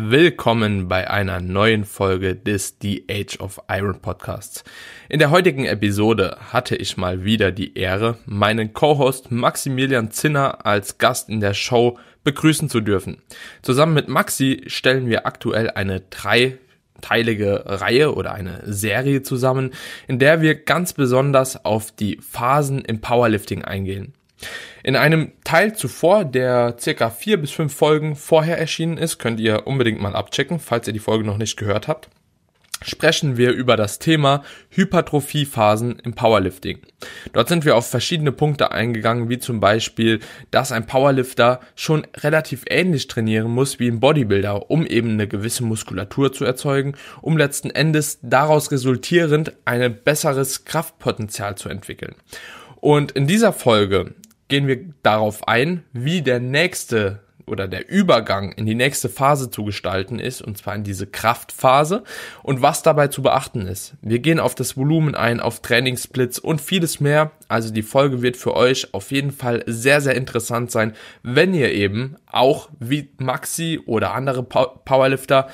Willkommen bei einer neuen Folge des The Age of Iron Podcasts. In der heutigen Episode hatte ich mal wieder die Ehre, meinen Co-Host Maximilian Zinner als Gast in der Show begrüßen zu dürfen. Zusammen mit Maxi stellen wir aktuell eine drei teilige Reihe oder eine Serie zusammen, in der wir ganz besonders auf die Phasen im Powerlifting eingehen. In einem Teil zuvor, der circa vier bis fünf Folgen vorher erschienen ist, könnt ihr unbedingt mal abchecken, falls ihr die Folge noch nicht gehört habt, sprechen wir über das Thema Hypertrophiephasen im Powerlifting. Dort sind wir auf verschiedene Punkte eingegangen, wie zum Beispiel, dass ein Powerlifter schon relativ ähnlich trainieren muss wie ein Bodybuilder, um eben eine gewisse Muskulatur zu erzeugen, um letzten Endes daraus resultierend ein besseres Kraftpotenzial zu entwickeln. Und in dieser Folge gehen wir darauf ein, wie der nächste oder der Übergang in die nächste Phase zu gestalten ist, und zwar in diese Kraftphase und was dabei zu beachten ist. Wir gehen auf das Volumen ein, auf Trainingssplits und vieles mehr. Also die Folge wird für euch auf jeden Fall sehr, sehr interessant sein, wenn ihr eben auch wie Maxi oder andere Powerlifter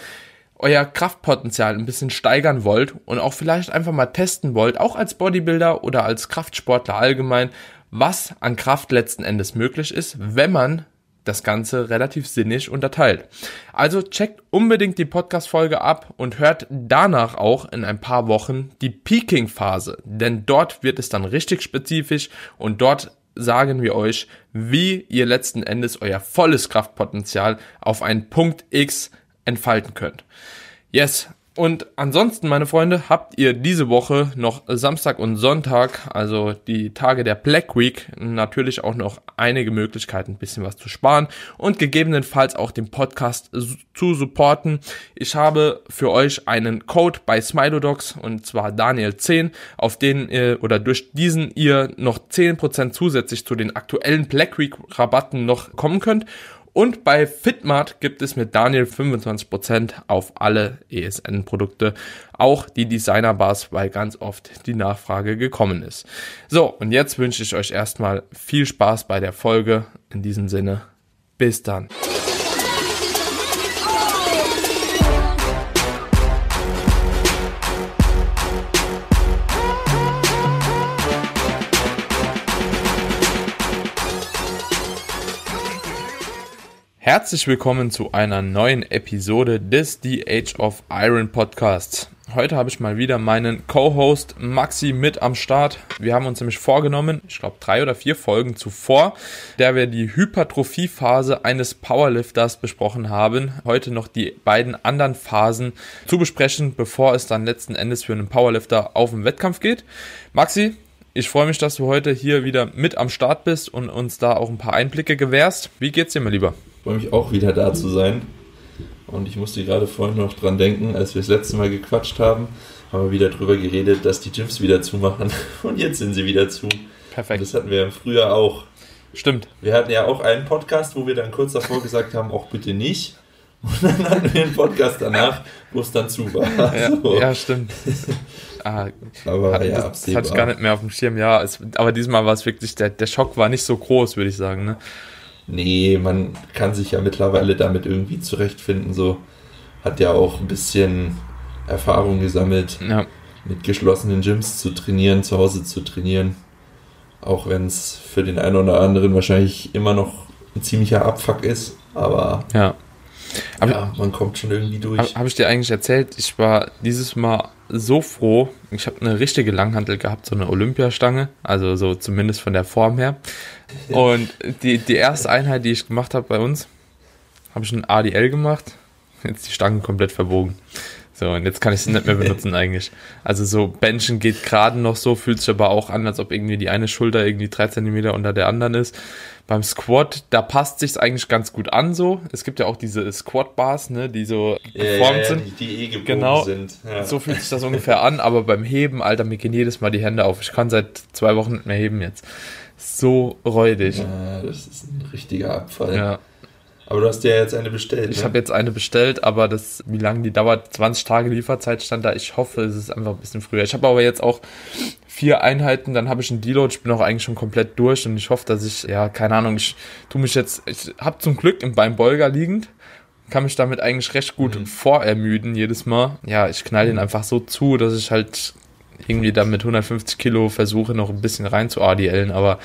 euer Kraftpotenzial ein bisschen steigern wollt und auch vielleicht einfach mal testen wollt, auch als Bodybuilder oder als Kraftsportler allgemein, was an Kraft letzten Endes möglich ist, wenn man das Ganze relativ sinnig unterteilt. Also checkt unbedingt die Podcast-Folge ab und hört danach auch in ein paar Wochen die Peaking-Phase, denn dort wird es dann richtig spezifisch und dort sagen wir euch, wie ihr letzten Endes euer volles Kraftpotenzial auf einen Punkt X entfalten könnt. Yes, und ansonsten, meine Freunde, habt ihr diese Woche noch Samstag und Sonntag, also die Tage der Black Week, natürlich auch noch einige Möglichkeiten, ein bisschen was zu sparen und gegebenenfalls auch den Podcast zu supporten. Ich habe für euch einen Code bei Smilodocs und zwar Daniel10, auf den ihr oder durch diesen ihr noch 10% zusätzlich zu den aktuellen Black Week Rabatten noch kommen könnt. Und bei Fitmart gibt es mit Daniel 25% auf alle ESN-Produkte, auch die Designer-Bars, weil ganz oft die Nachfrage gekommen ist. So, und jetzt wünsche ich euch erstmal viel Spaß bei der Folge. In diesem Sinne, bis dann. Herzlich willkommen zu einer neuen Episode des The Age of Iron Podcasts. Heute habe ich mal wieder meinen Co-Host Maxi mit am Start. Wir haben uns nämlich vorgenommen, ich glaube drei oder vier Folgen zuvor, der wir die Hypertrophiephase eines Powerlifters besprochen haben, heute noch die beiden anderen Phasen zu besprechen, bevor es dann letzten Endes für einen Powerlifter auf den Wettkampf geht. Maxi, ich freue mich, dass du heute hier wieder mit am Start bist und uns da auch ein paar Einblicke gewährst. Wie geht's dir, mein Lieber? Freue mich auch wieder da zu sein. Und ich musste gerade vorhin noch dran denken, als wir das letzte Mal gequatscht haben, haben wir wieder darüber geredet, dass die Gyms wieder zumachen. Und jetzt sind sie wieder zu. Perfekt. Und das hatten wir im Frühjahr auch. Stimmt. Wir hatten ja auch einen Podcast, wo wir dann kurz davor gesagt haben, auch bitte nicht. Und dann hatten wir einen Podcast danach, wo es dann zu war. Ja, so. ja stimmt. Ah, aber hat, ja, das, das hatte ich gar nicht mehr auf dem Schirm. Ja, es, aber diesmal war es wirklich, der, der Schock war nicht so groß, würde ich sagen. Ne? Nee, man kann sich ja mittlerweile damit irgendwie zurechtfinden. So hat ja auch ein bisschen Erfahrung gesammelt, ja. mit geschlossenen Gyms zu trainieren, zu Hause zu trainieren. Auch wenn es für den einen oder anderen wahrscheinlich immer noch ein ziemlicher Abfuck ist. Aber ja. Aber ja, man kommt schon irgendwie durch. Habe hab ich dir eigentlich erzählt, ich war dieses Mal so froh. Ich habe eine richtige Langhantel gehabt, so eine Olympiastange, also so zumindest von der Form her. Und die, die erste Einheit, die ich gemacht habe bei uns, habe ich ein ADL gemacht. Jetzt die Stange komplett verbogen. So, und jetzt kann ich sie nicht mehr benutzen eigentlich. Also so Benchen geht gerade noch so, fühlt sich aber auch an, als ob irgendwie die eine Schulter irgendwie drei Zentimeter unter der anderen ist. Beim Squat, da passt sich's eigentlich ganz gut an so. Es gibt ja auch diese Squat-Bars, ne, die so geformt ja, sind. Die, die eh genau, sind. Ja. So fühlt sich das ungefähr an, aber beim Heben, Alter, mir gehen jedes Mal die Hände auf. Ich kann seit zwei Wochen nicht mehr heben jetzt. So räudig. Ja, das ist ein richtiger Abfall. Ja. Aber du hast ja jetzt eine bestellt. Ich ne? habe jetzt eine bestellt, aber das, wie lange die dauert, 20 Tage Lieferzeit stand da. Ich hoffe, es ist einfach ein bisschen früher. Ich habe aber jetzt auch vier Einheiten, dann habe ich einen Deload, ich bin auch eigentlich schon komplett durch und ich hoffe, dass ich, ja, keine Ahnung, ich tue mich jetzt, ich habe zum Glück im Beinbeuger liegend kann mich damit eigentlich recht gut mhm. vorermüden jedes Mal. Ja, ich knall den einfach so zu, dass ich halt irgendwie da mit 150 Kilo versuche noch ein bisschen rein zu ADLen, aber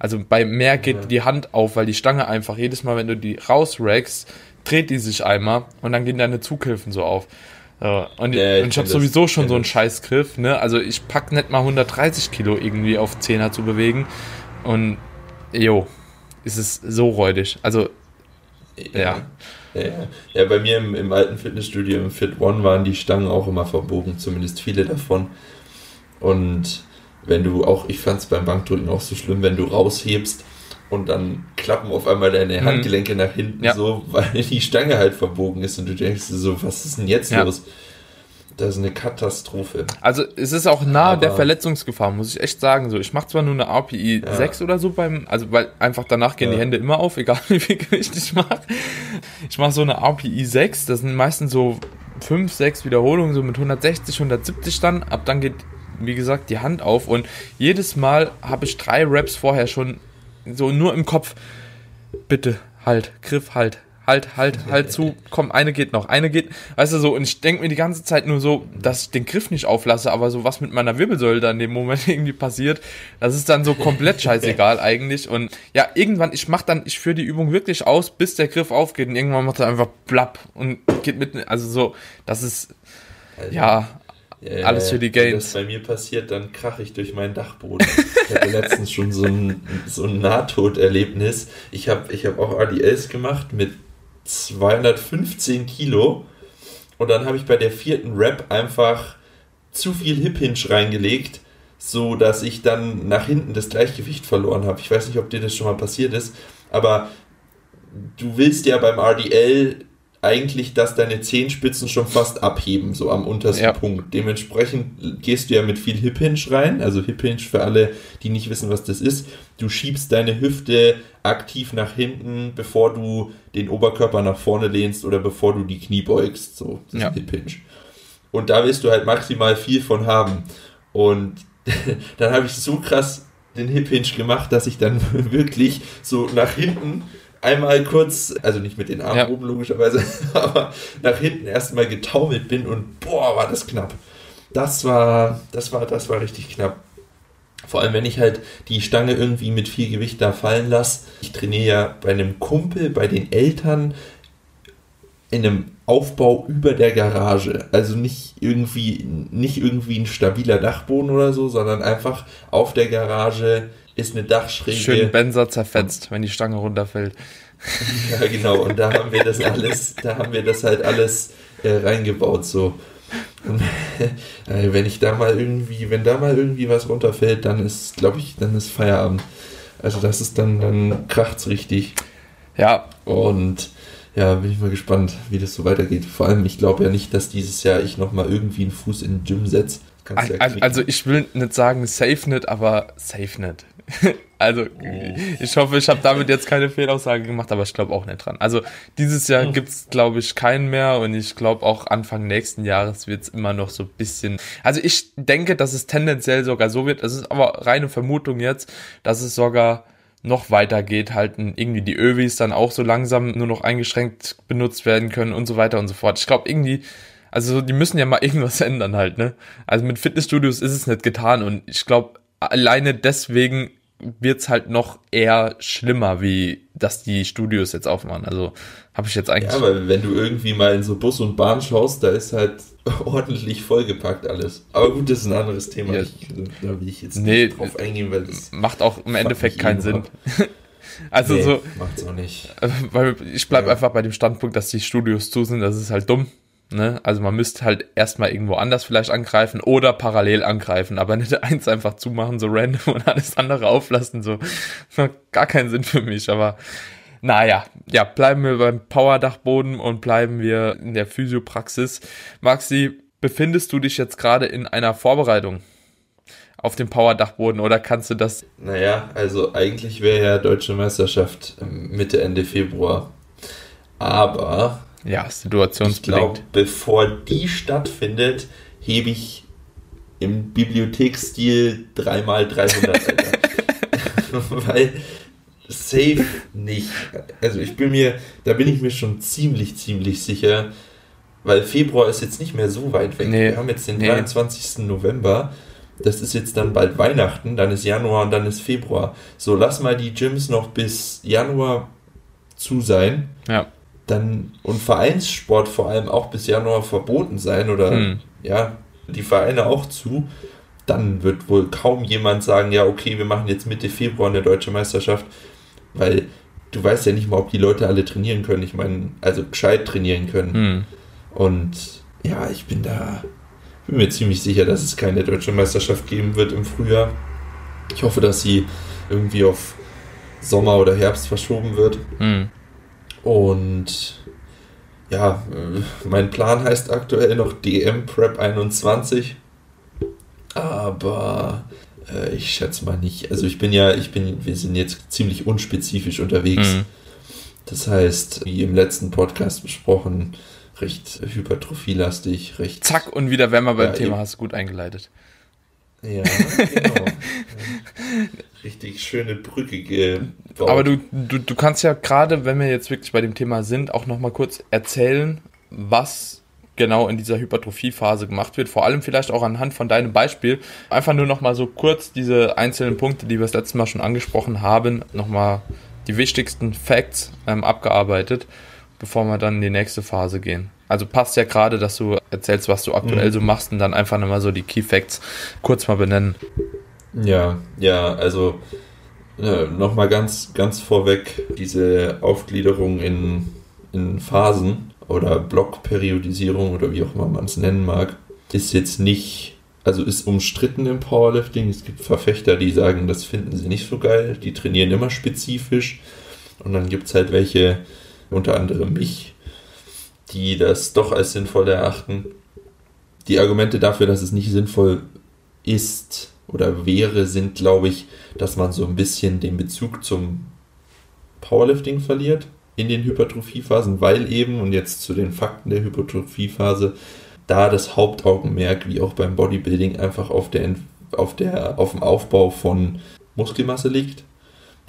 also bei mehr geht ja. die Hand auf, weil die Stange einfach jedes Mal, wenn du die rausrackst, dreht die sich einmal und dann gehen deine Zughilfen so auf. So, und, ja, ich, ich habe sowieso schon so einen Scheißgriff, ne? Also ich pack nicht mal 130 Kilo irgendwie auf Zehner zu bewegen. Und jo, ist es so räudig. Also, ja. Ja, ja. bei mir im, im alten Fitnessstudio im Fit One waren die Stangen auch immer verbogen, zumindest viele davon. Und wenn du auch, ich fand es beim Bankdrücken auch so schlimm, wenn du raushebst und dann klappen auf einmal deine mhm. Handgelenke nach hinten ja. so, weil die Stange halt verbogen ist und du denkst so, was ist denn jetzt ja. los? Das ist eine Katastrophe. Also es ist auch nah Aber der Verletzungsgefahr, muss ich echt sagen. So, ich mache zwar nur eine RPI ja. 6 oder so beim, also weil einfach danach gehen ja. die Hände immer auf, egal wie viel Gewicht ich mache. Ich mache so eine RPI 6, das sind meistens so 5, 6 Wiederholungen, so mit 160, 170 dann. Ab dann geht, wie gesagt, die Hand auf und jedes Mal habe ich drei Reps vorher schon so nur im Kopf, bitte, halt, Griff, halt, halt, halt, halt zu, komm, eine geht noch, eine geht, weißt du so, und ich denke mir die ganze Zeit nur so, dass ich den Griff nicht auflasse, aber so was mit meiner Wirbelsäule da in dem Moment irgendwie passiert, das ist dann so komplett scheißegal eigentlich. Und ja, irgendwann, ich mach dann, ich führe die Übung wirklich aus, bis der Griff aufgeht und irgendwann macht er einfach blapp und geht mit, also so, das ist, ja, ja, Alles für die Gains. Wenn das bei mir passiert, dann krache ich durch meinen Dachboden. ich hatte letztens schon so ein, so ein Nahtoderlebnis. Ich habe ich hab auch ADLs gemacht mit 215 Kilo. Und dann habe ich bei der vierten Rap einfach zu viel Hip Hinge reingelegt, so dass ich dann nach hinten das Gleichgewicht verloren habe. Ich weiß nicht, ob dir das schon mal passiert ist, aber du willst ja beim RDL eigentlich, dass deine Zehenspitzen schon fast abheben, so am untersten ja. Punkt. Dementsprechend gehst du ja mit viel Hip Hinge rein. Also Hip Hinge für alle, die nicht wissen, was das ist. Du schiebst deine Hüfte aktiv nach hinten, bevor du den Oberkörper nach vorne lehnst oder bevor du die Knie beugst. So, das ja. ist Hip Hinge. Und da willst du halt maximal viel von haben. Und dann habe ich so krass den Hip Hinge gemacht, dass ich dann wirklich so nach hinten einmal kurz, also nicht mit den Armen ja. oben logischerweise, aber nach hinten erstmal getaumelt bin und boah, war das knapp. Das war, das war, das war richtig knapp. Vor allem, wenn ich halt die Stange irgendwie mit viel Gewicht da fallen lasse. Ich trainiere ja bei einem Kumpel, bei den Eltern in einem Aufbau über der Garage. Also nicht irgendwie, nicht irgendwie ein stabiler Dachboden oder so, sondern einfach auf der Garage ist eine Dachschräge. Schön Benzer zerfetzt, wenn die Stange runterfällt. ja, genau. Und da haben wir das alles, da haben wir das halt alles äh, reingebaut, so. Und, äh, wenn ich da mal irgendwie, wenn da mal irgendwie was runterfällt, dann ist, glaube ich, dann ist Feierabend. Also das ist dann, dann kracht's richtig. Ja. Und ja, bin ich mal gespannt, wie das so weitergeht. Vor allem, ich glaube ja nicht, dass dieses Jahr ich nochmal irgendwie einen Fuß in den Gym setze. Also, also, ich will nicht sagen safe nicht, aber safe nicht. also oh. ich hoffe, ich habe damit jetzt keine Fehlaussage gemacht, aber ich glaube auch nicht dran. Also dieses Jahr oh. gibt es, glaube ich, keinen mehr und ich glaube auch Anfang nächsten Jahres wird es immer noch so ein bisschen. Also ich denke, dass es tendenziell sogar so wird, das ist aber reine Vermutung jetzt, dass es sogar noch weiter geht, halt irgendwie die Övis dann auch so langsam nur noch eingeschränkt benutzt werden können und so weiter und so fort. Ich glaube irgendwie, also die müssen ja mal irgendwas ändern halt, ne? Also mit Fitnessstudios ist es nicht getan und ich glaube, alleine deswegen wird's halt noch eher schlimmer, wie dass die Studios jetzt aufmachen. Also habe ich jetzt eigentlich. Ja, aber wenn du irgendwie mal in so Bus und Bahn schaust, da ist halt ordentlich vollgepackt alles. Aber gut, das ist ein anderes Thema. Ja. Ich, da will ich jetzt nee, nicht drauf eingehen, weil das macht auch im Endeffekt keinen Sinn. also nee, so. Macht's auch nicht. Weil ich bleib ja. einfach bei dem Standpunkt, dass die Studios zu sind. Das ist halt dumm. Ne? Also man müsste halt erstmal irgendwo anders vielleicht angreifen oder parallel angreifen, aber nicht eins einfach zumachen, so random und alles andere auflassen, so. Gar keinen Sinn für mich, aber naja, ja, bleiben wir beim Powerdachboden und bleiben wir in der Physiopraxis. Maxi, befindest du dich jetzt gerade in einer Vorbereitung auf dem Powerdachboden oder kannst du das? Naja, also eigentlich wäre ja Deutsche Meisterschaft Mitte, Ende Februar. Aber ja, situationsbedingt. Ich glaube, bevor die stattfindet, hebe ich im Bibliotheksstil 3x300. Weil safe nicht. Also ich bin mir, da bin ich mir schon ziemlich, ziemlich sicher, weil Februar ist jetzt nicht mehr so weit weg. Nee, Wir haben jetzt den nee. 23. November. Das ist jetzt dann bald Weihnachten, dann ist Januar und dann ist Februar. So, lass mal die Gyms noch bis Januar zu sein. Ja. Dann, und Vereinssport vor allem auch bis Januar verboten sein oder hm. ja, die Vereine auch zu. Dann wird wohl kaum jemand sagen, ja, okay, wir machen jetzt Mitte Februar eine deutsche Meisterschaft, weil du weißt ja nicht mal, ob die Leute alle trainieren können. Ich meine, also gescheit trainieren können. Hm. Und ja, ich bin da, bin mir ziemlich sicher, dass es keine deutsche Meisterschaft geben wird im Frühjahr. Ich hoffe, dass sie irgendwie auf Sommer oder Herbst verschoben wird. Hm. Und ja, mein Plan heißt aktuell noch DM Prep 21. Aber äh, ich schätze mal nicht. Also ich bin ja, ich bin, wir sind jetzt ziemlich unspezifisch unterwegs. Mhm. Das heißt, wie im letzten Podcast besprochen, recht hypertrophielastig, recht. Zack, und wieder wären wir beim ja, Thema, hast du gut eingeleitet. Ja, genau. Richtig schöne Brücke gebaut. Aber du, du, du kannst ja gerade, wenn wir jetzt wirklich bei dem Thema sind, auch nochmal kurz erzählen, was genau in dieser Hypertrophiephase gemacht wird. Vor allem vielleicht auch anhand von deinem Beispiel. Einfach nur nochmal so kurz diese einzelnen Punkte, die wir das letzte Mal schon angesprochen haben, nochmal die wichtigsten Facts ähm, abgearbeitet, bevor wir dann in die nächste Phase gehen. Also passt ja gerade, dass du erzählst, was du aktuell mhm. so machst und dann einfach nochmal so die Key Facts kurz mal benennen. Ja, ja, also äh, nochmal ganz, ganz vorweg diese Aufgliederung in, in Phasen oder Blockperiodisierung oder wie auch immer man es nennen mag, ist jetzt nicht, also ist umstritten im Powerlifting. Es gibt Verfechter, die sagen, das finden sie nicht so geil, die trainieren immer spezifisch. Und dann gibt es halt welche, unter anderem mich, die das doch als sinnvoll erachten. Die Argumente dafür, dass es nicht sinnvoll ist oder wäre, sind, glaube ich, dass man so ein bisschen den Bezug zum Powerlifting verliert in den Hypertrophiephasen, weil eben, und jetzt zu den Fakten der Hypertrophiephase, da das Hauptaugenmerk, wie auch beim Bodybuilding, einfach auf, der, auf, der, auf dem Aufbau von Muskelmasse liegt.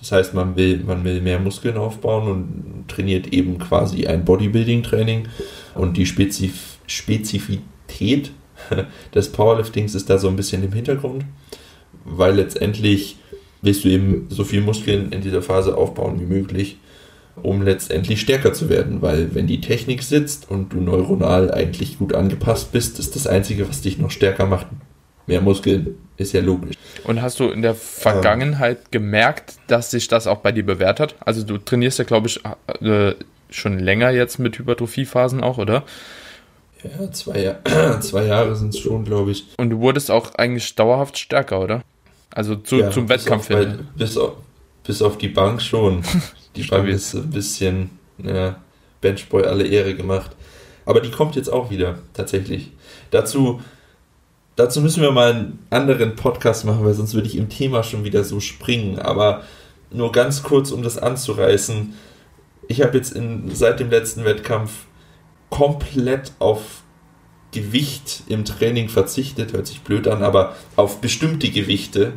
Das heißt, man will, man will mehr Muskeln aufbauen und trainiert eben quasi ein Bodybuilding-Training. Und die Spezif Spezifität des Powerliftings ist da so ein bisschen im Hintergrund, weil letztendlich willst du eben so viel Muskeln in dieser Phase aufbauen wie möglich, um letztendlich stärker zu werden. Weil wenn die Technik sitzt und du neuronal eigentlich gut angepasst bist, ist das Einzige, was dich noch stärker macht, mehr Muskeln. Ist ja logisch. Und hast du in der Vergangenheit ähm, gemerkt, dass sich das auch bei dir bewährt hat? Also du trainierst ja, glaube ich, äh, schon länger jetzt mit Hypertrophiephasen auch, oder? Ja, zwei, zwei Jahre sind es schon, glaube ich. Und du wurdest auch eigentlich dauerhaft stärker, oder? Also zu, ja, zum Wettkampf hin. Bis auf, bis auf die Bank schon. Die Bank ist ein bisschen ja, Benchboy alle Ehre gemacht. Aber die kommt jetzt auch wieder, tatsächlich. Dazu Dazu müssen wir mal einen anderen Podcast machen, weil sonst würde ich im Thema schon wieder so springen. Aber nur ganz kurz, um das anzureißen. Ich habe jetzt in, seit dem letzten Wettkampf komplett auf Gewicht im Training verzichtet, hört sich blöd an, aber auf bestimmte Gewichte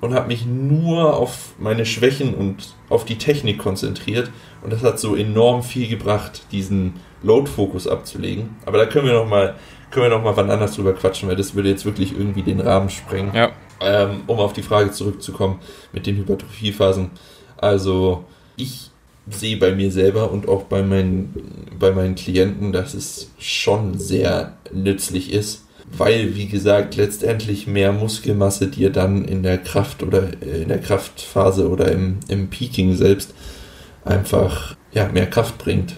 und habe mich nur auf meine Schwächen und auf die Technik konzentriert und das hat so enorm viel gebracht, diesen Load-Fokus abzulegen. Aber da können wir noch mal können wir noch mal wann anders drüber quatschen, weil das würde jetzt wirklich irgendwie den Rahmen sprengen. Ja. Ähm, um auf die Frage zurückzukommen mit den Hypertrophiephasen. Also ich sehe bei mir selber und auch bei meinen, bei meinen Klienten, dass es schon sehr nützlich ist, weil, wie gesagt, letztendlich mehr Muskelmasse dir dann in der Kraft oder in der Kraftphase oder im, im Peaking selbst einfach ja, mehr Kraft bringt.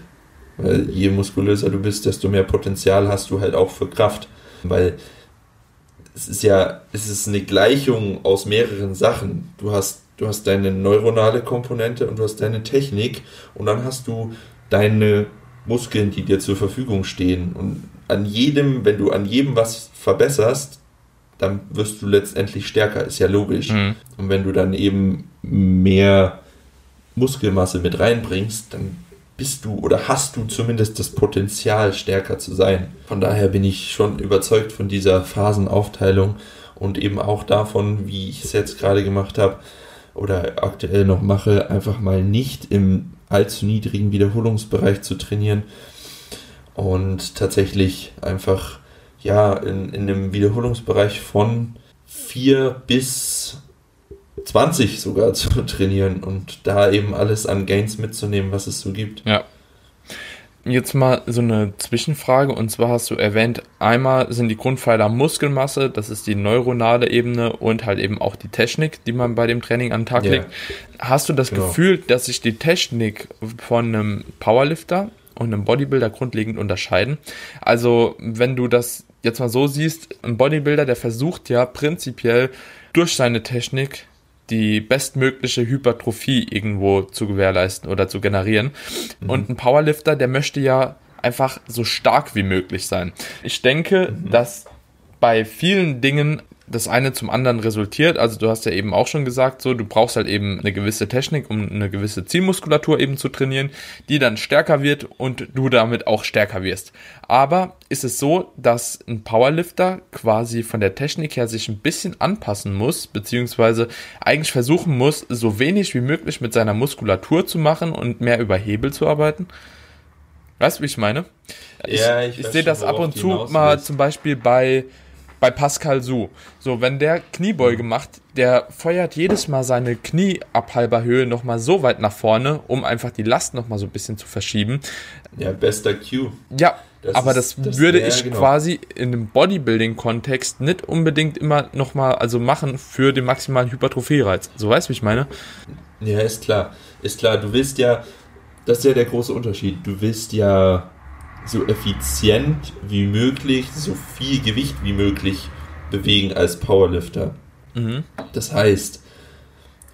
Weil je muskulöser du bist, desto mehr Potenzial hast du halt auch für Kraft. Weil es ist ja, es ist eine Gleichung aus mehreren Sachen. Du hast, du hast deine neuronale Komponente und du hast deine Technik und dann hast du deine Muskeln, die dir zur Verfügung stehen. Und an jedem, wenn du an jedem was verbesserst, dann wirst du letztendlich stärker, ist ja logisch. Mhm. Und wenn du dann eben mehr Muskelmasse mit reinbringst, dann bist du oder hast du zumindest das Potenzial, stärker zu sein. Von daher bin ich schon überzeugt von dieser Phasenaufteilung und eben auch davon, wie ich es jetzt gerade gemacht habe, oder aktuell noch mache, einfach mal nicht im allzu niedrigen Wiederholungsbereich zu trainieren und tatsächlich einfach ja in, in einem Wiederholungsbereich von 4 bis 20 sogar zu trainieren und da eben alles an Gains mitzunehmen, was es so gibt. Ja. Jetzt mal so eine Zwischenfrage und zwar hast du erwähnt, einmal sind die Grundpfeiler Muskelmasse, das ist die neuronale Ebene und halt eben auch die Technik, die man bei dem Training an den Tag yeah. legt. Hast du das genau. Gefühl, dass sich die Technik von einem Powerlifter und einem Bodybuilder grundlegend unterscheiden? Also, wenn du das jetzt mal so siehst, ein Bodybuilder, der versucht ja prinzipiell durch seine Technik die bestmögliche Hypertrophie irgendwo zu gewährleisten oder zu generieren. Mhm. Und ein Powerlifter, der möchte ja einfach so stark wie möglich sein. Ich denke, mhm. dass bei vielen Dingen das eine zum anderen resultiert. Also du hast ja eben auch schon gesagt, so du brauchst halt eben eine gewisse Technik, um eine gewisse Zielmuskulatur eben zu trainieren, die dann stärker wird und du damit auch stärker wirst. Aber ist es so, dass ein Powerlifter quasi von der Technik her sich ein bisschen anpassen muss, beziehungsweise eigentlich versuchen muss, so wenig wie möglich mit seiner Muskulatur zu machen und mehr über Hebel zu arbeiten? Weißt du, wie ich meine? Ich, ja, ich, ich sehe das ab und zu mal zum Beispiel bei bei Pascal Su. So, wenn der Kniebeuge macht, der feuert jedes Mal seine Knie ab halber Höhe nochmal so weit nach vorne, um einfach die Last nochmal so ein bisschen zu verschieben. Ja, bester Q. Ja, das aber ist, das, das, würde ja, ich genau. quasi in einem Bodybuilding-Kontext nicht unbedingt immer nochmal also machen für den maximalen Hypertrophie-Reiz. So weißt du, wie ich meine? Ja, ist klar. Ist klar, du willst ja, das ist ja der große Unterschied. Du willst ja so effizient wie möglich, so viel Gewicht wie möglich bewegen als Powerlifter. Mhm. Das heißt,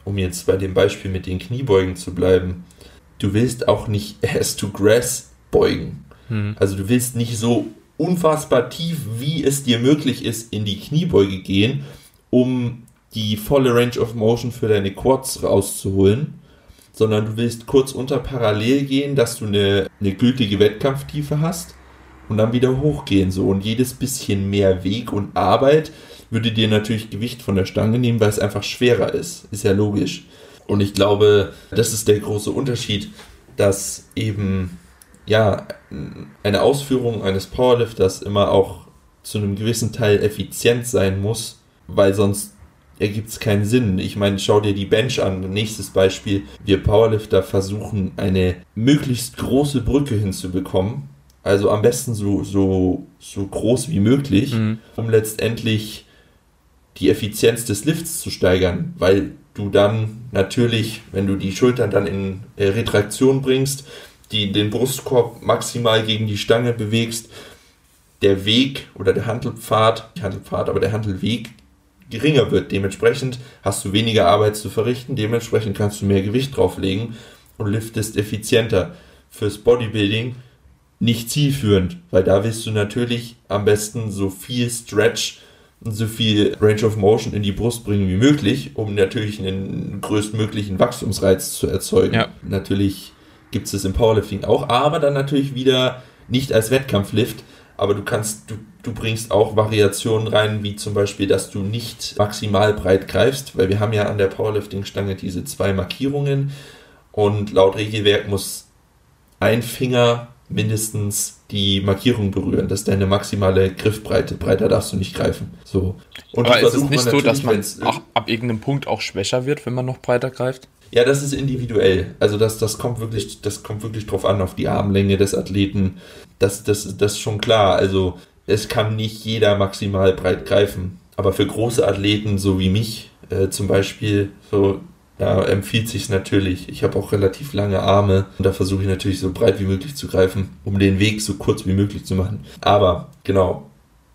um jetzt bei dem Beispiel mit den Kniebeugen zu bleiben, du willst auch nicht as to grass beugen. Mhm. Also du willst nicht so unfassbar tief, wie es dir möglich ist, in die Kniebeuge gehen, um die volle Range of Motion für deine Quads rauszuholen, sondern du willst kurz unter parallel gehen, dass du eine, eine gültige Wettkampftiefe hast und dann wieder hochgehen. So. Und jedes bisschen mehr Weg und Arbeit würde dir natürlich Gewicht von der Stange nehmen, weil es einfach schwerer ist. Ist ja logisch. Und ich glaube, das ist der große Unterschied, dass eben ja eine Ausführung eines Powerlifters immer auch zu einem gewissen Teil effizient sein muss, weil sonst ergibt es keinen Sinn. Ich meine, schau dir die Bench an. Nächstes Beispiel. Wir Powerlifter versuchen eine möglichst große Brücke hinzubekommen. Also am besten so, so, so groß wie möglich, mhm. um letztendlich die Effizienz des Lifts zu steigern, weil du dann natürlich, wenn du die Schultern dann in äh, Retraktion bringst, die, den Brustkorb maximal gegen die Stange bewegst, der Weg oder der Handelpfad, nicht Handelpfad, aber der Handelweg geringer wird. Dementsprechend hast du weniger Arbeit zu verrichten, dementsprechend kannst du mehr Gewicht drauflegen und liftest effizienter. Fürs Bodybuilding nicht zielführend, weil da willst du natürlich am besten so viel Stretch und so viel Range of Motion in die Brust bringen wie möglich, um natürlich einen größtmöglichen Wachstumsreiz zu erzeugen. Ja. Natürlich gibt es das im Powerlifting auch, aber dann natürlich wieder nicht als Wettkampflift, aber du kannst, du, du bringst auch Variationen rein, wie zum Beispiel, dass du nicht maximal breit greifst, weil wir haben ja an der Powerlifting-Stange diese zwei Markierungen und laut Regelwerk muss ein Finger mindestens die Markierung berühren. Das ist deine maximale Griffbreite. Breiter darfst du nicht greifen. So. Und Aber ist es nicht so, dass man auch ab irgendeinem Punkt auch schwächer wird, wenn man noch breiter greift? Ja, das ist individuell. Also das, das kommt wirklich, das kommt wirklich drauf an, auf die Armlänge des Athleten. Das, das, das ist schon klar. Also es kann nicht jeder maximal breit greifen. Aber für große Athleten, so wie mich äh, zum Beispiel, so da empfiehlt sich natürlich. Ich habe auch relativ lange Arme und da versuche ich natürlich so breit wie möglich zu greifen, um den Weg so kurz wie möglich zu machen. Aber genau,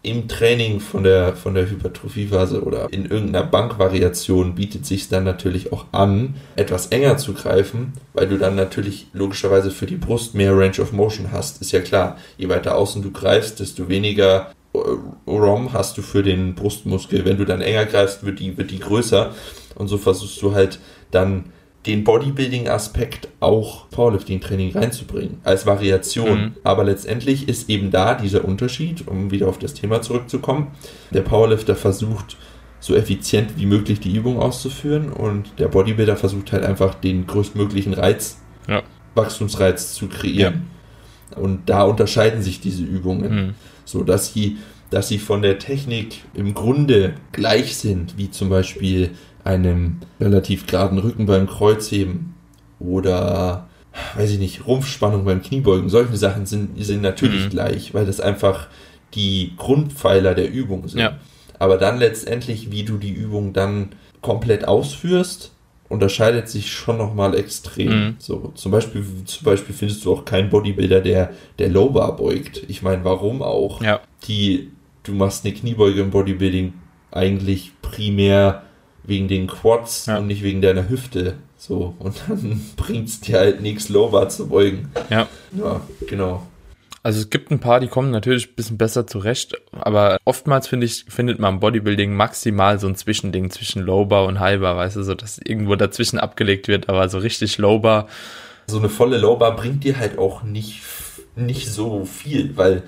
im Training von der, von der Hypertrophiephase oder in irgendeiner Bankvariation bietet sich dann natürlich auch an, etwas enger zu greifen, weil du dann natürlich logischerweise für die Brust mehr Range of Motion hast. Ist ja klar, je weiter außen du greifst, desto weniger äh, ROM hast du für den Brustmuskel. Wenn du dann enger greifst, wird die, wird die größer und so versuchst du halt dann den Bodybuilding-Aspekt auch Powerlifting-Training reinzubringen, als Variation. Mhm. Aber letztendlich ist eben da dieser Unterschied, um wieder auf das Thema zurückzukommen. Der Powerlifter versucht, so effizient wie möglich die Übung auszuführen und der Bodybuilder versucht halt einfach den größtmöglichen Reiz, ja. Wachstumsreiz zu kreieren. Ja. Und da unterscheiden sich diese Übungen, mhm. so dass sie, dass sie von der Technik im Grunde gleich sind, wie zum Beispiel einem relativ geraden Rücken beim Kreuzheben oder weiß ich nicht, Rumpfspannung beim Kniebeugen. Solche Sachen sind, sind natürlich mhm. gleich, weil das einfach die Grundpfeiler der Übung sind. Ja. Aber dann letztendlich, wie du die Übung dann komplett ausführst, unterscheidet sich schon nochmal extrem. Mhm. So, zum Beispiel, zum Beispiel findest du auch keinen Bodybuilder, der, der Lowbar beugt. Ich meine, warum auch? Ja. Die, du machst eine Kniebeuge im Bodybuilding eigentlich primär wegen den Quads ja. und nicht wegen deiner Hüfte. So, und dann bringt es dir halt nichts, Lowbar zu beugen. Ja. Ja, genau. Also es gibt ein paar, die kommen natürlich ein bisschen besser zurecht, aber oftmals finde ich, findet man im Bodybuilding maximal so ein Zwischending zwischen Lowbar und Highbar, weißt du, so dass irgendwo dazwischen abgelegt wird, aber so richtig Lowbar. So eine volle Lowbar bringt dir halt auch nicht, nicht so viel, weil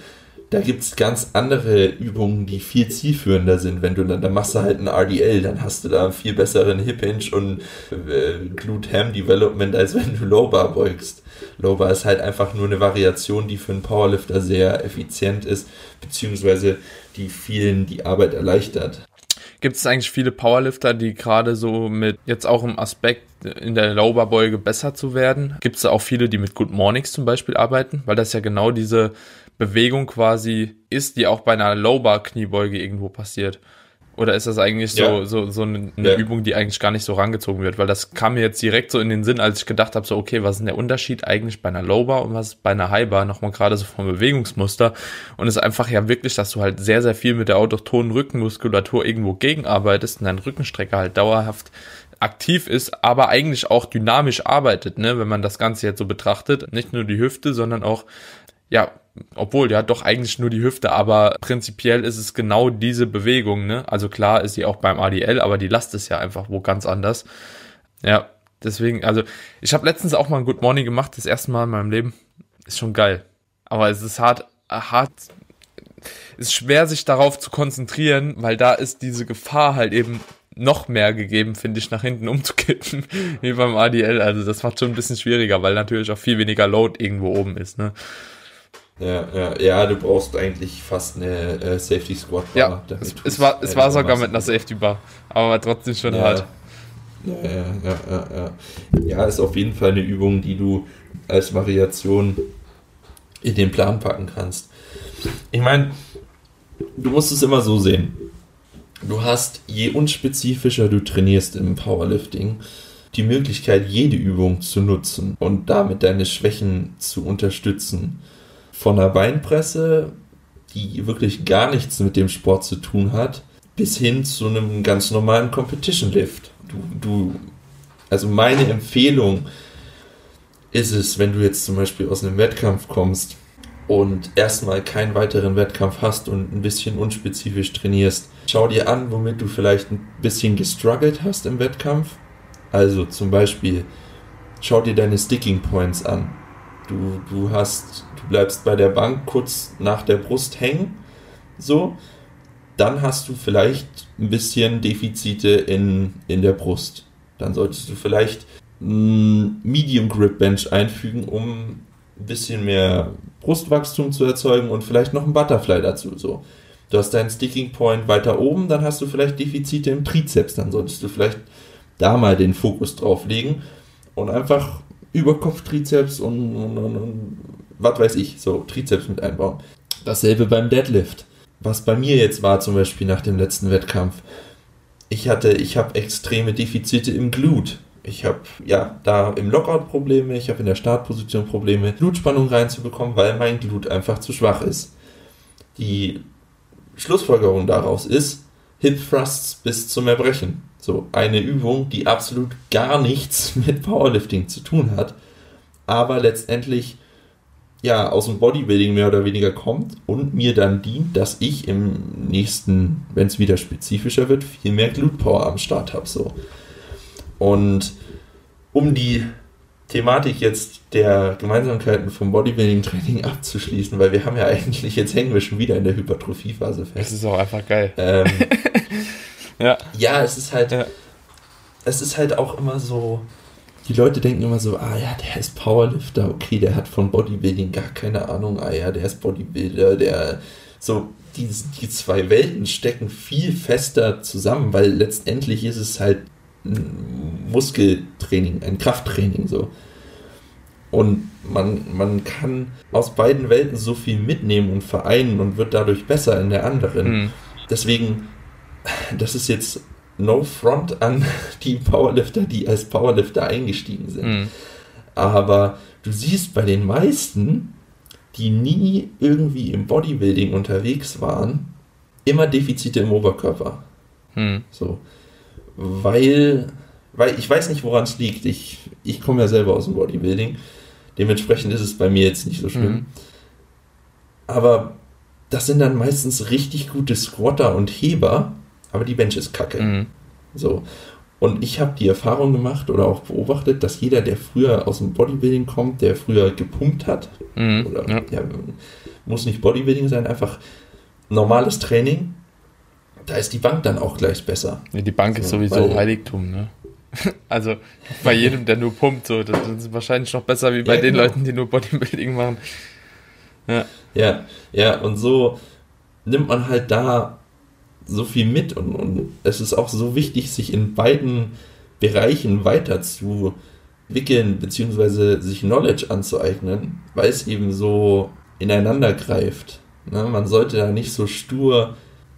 da gibt es ganz andere Übungen, die viel zielführender sind. Wenn du dann, dann machst du halt ein RDL, dann hast du da einen viel besseren Hip Hinge und äh, Glute Ham Development, als wenn du Lowbar beugst. Lowbar ist halt einfach nur eine Variation, die für einen Powerlifter sehr effizient ist, beziehungsweise die vielen die Arbeit erleichtert. Gibt es eigentlich viele Powerlifter, die gerade so mit jetzt auch im Aspekt in der Lowbar-Beuge besser zu werden? Gibt es auch viele, die mit Good Mornings zum Beispiel arbeiten? Weil das ja genau diese Bewegung quasi ist, die auch bei einer Lowbar-Kniebeuge irgendwo passiert. Oder ist das eigentlich so, ja. so, so eine, eine ja. Übung, die eigentlich gar nicht so rangezogen wird? Weil das kam mir jetzt direkt so in den Sinn, als ich gedacht habe, so, okay, was ist denn der Unterschied eigentlich bei einer Lowbar und was bei einer Highbar? Nochmal gerade so vom Bewegungsmuster. Und es ist einfach ja wirklich, dass du halt sehr, sehr viel mit der autochthonen Rückenmuskulatur irgendwo gegenarbeitest und dein Rückenstrecker halt dauerhaft aktiv ist, aber eigentlich auch dynamisch arbeitet, ne, wenn man das Ganze jetzt so betrachtet. Nicht nur die Hüfte, sondern auch, ja, obwohl, ja, doch eigentlich nur die Hüfte, aber prinzipiell ist es genau diese Bewegung, ne? Also klar ist sie auch beim ADL, aber die Last ist ja einfach wo ganz anders. Ja, deswegen, also ich habe letztens auch mal ein Good Morning gemacht, das erste Mal in meinem Leben. Ist schon geil. Aber es ist hart, hart, ist schwer sich darauf zu konzentrieren, weil da ist diese Gefahr halt eben noch mehr gegeben, finde ich, nach hinten umzukippen, wie beim ADL. Also das macht schon ein bisschen schwieriger, weil natürlich auch viel weniger Load irgendwo oben ist, ne? Ja, ja, ja, du brauchst eigentlich fast eine äh, Safety Squad Bar. Ja, es, es, war, es war sogar mit einer Safety Bar, aber trotzdem schon ja. hart. Ja, ja, ja, ja, ja. Ja, ist auf jeden Fall eine Übung, die du als Variation in den Plan packen kannst. Ich meine, du musst es immer so sehen. Du hast, je unspezifischer du trainierst im Powerlifting, die Möglichkeit, jede Übung zu nutzen und damit deine Schwächen zu unterstützen von der Beinpresse, die wirklich gar nichts mit dem Sport zu tun hat, bis hin zu einem ganz normalen Competition Lift. Du, du, also meine Empfehlung ist es, wenn du jetzt zum Beispiel aus einem Wettkampf kommst und erstmal keinen weiteren Wettkampf hast und ein bisschen unspezifisch trainierst, schau dir an, womit du vielleicht ein bisschen gestruggelt hast im Wettkampf. Also zum Beispiel, schau dir deine Sticking Points an. Du, du hast du bleibst bei der Bank kurz nach der Brust hängen, so, dann hast du vielleicht ein bisschen Defizite in, in der Brust. Dann solltest du vielleicht Medium Grip Bench einfügen, um ein bisschen mehr Brustwachstum zu erzeugen und vielleicht noch ein Butterfly dazu. So. Du hast deinen Sticking Point weiter oben, dann hast du vielleicht Defizite im Trizeps, dann solltest du vielleicht da mal den Fokus drauf legen und einfach Überkopftrizeps und, und, und, und was weiß ich, so Trizeps mit einbauen. Dasselbe beim Deadlift. Was bei mir jetzt war, zum Beispiel nach dem letzten Wettkampf, ich hatte, ich habe extreme Defizite im Glut. Ich habe ja da im Lockout Probleme, ich habe in der Startposition Probleme, Glutspannung reinzubekommen, weil mein Glut einfach zu schwach ist. Die Schlussfolgerung daraus ist Hip Thrusts bis zum Erbrechen. So eine Übung, die absolut gar nichts mit Powerlifting zu tun hat, aber letztendlich ja aus dem Bodybuilding mehr oder weniger kommt und mir dann dient, dass ich im nächsten, wenn es wieder spezifischer wird, viel mehr Glute Power am Start habe. So. Und um die Thematik jetzt der Gemeinsamkeiten vom Bodybuilding-Training abzuschließen, weil wir haben ja eigentlich, jetzt hängen wir schon wieder in der Hypertrophie-Phase fest. Das ist auch einfach geil. Ähm, ja. Ja, es ist halt, ja. es ist halt auch immer so, die Leute denken immer so, ah ja, der ist Powerlifter, okay, der hat von Bodybuilding gar keine Ahnung, ah ja, der ist Bodybuilder, der so, die, die zwei Welten stecken viel fester zusammen, weil letztendlich ist es halt ein Muskeltraining, ein Krafttraining so. Und man, man kann aus beiden Welten so viel mitnehmen und vereinen und wird dadurch besser in der anderen. Mhm. Deswegen, das ist jetzt no front an die Powerlifter, die als Powerlifter eingestiegen sind. Mhm. Aber du siehst bei den meisten, die nie irgendwie im Bodybuilding unterwegs waren, immer Defizite im Oberkörper. Mhm. So. Weil, weil ich weiß nicht, woran es liegt. Ich, ich komme ja selber aus dem Bodybuilding. Dementsprechend ist es bei mir jetzt nicht so schlimm. Mhm. Aber das sind dann meistens richtig gute Squatter und Heber, aber die Bench ist kacke. Mhm. So. Und ich habe die Erfahrung gemacht oder auch beobachtet, dass jeder, der früher aus dem Bodybuilding kommt, der früher gepumpt hat, mhm, oder ja. Ja, muss nicht Bodybuilding sein, einfach normales Training, da ist die Bank dann auch gleich besser. Ja, die Bank so, ist sowieso Heiligtum, ne? Also bei jedem, der nur pumpt, so, das ist wahrscheinlich noch besser wie bei ja, den genau. Leuten, die nur Bodybuilding machen. Ja. ja, ja, und so nimmt man halt da so viel mit und, und es ist auch so wichtig, sich in beiden Bereichen weiterzuwickeln, beziehungsweise sich Knowledge anzueignen, weil es eben so ineinander greift. Ne? Man sollte da nicht so stur,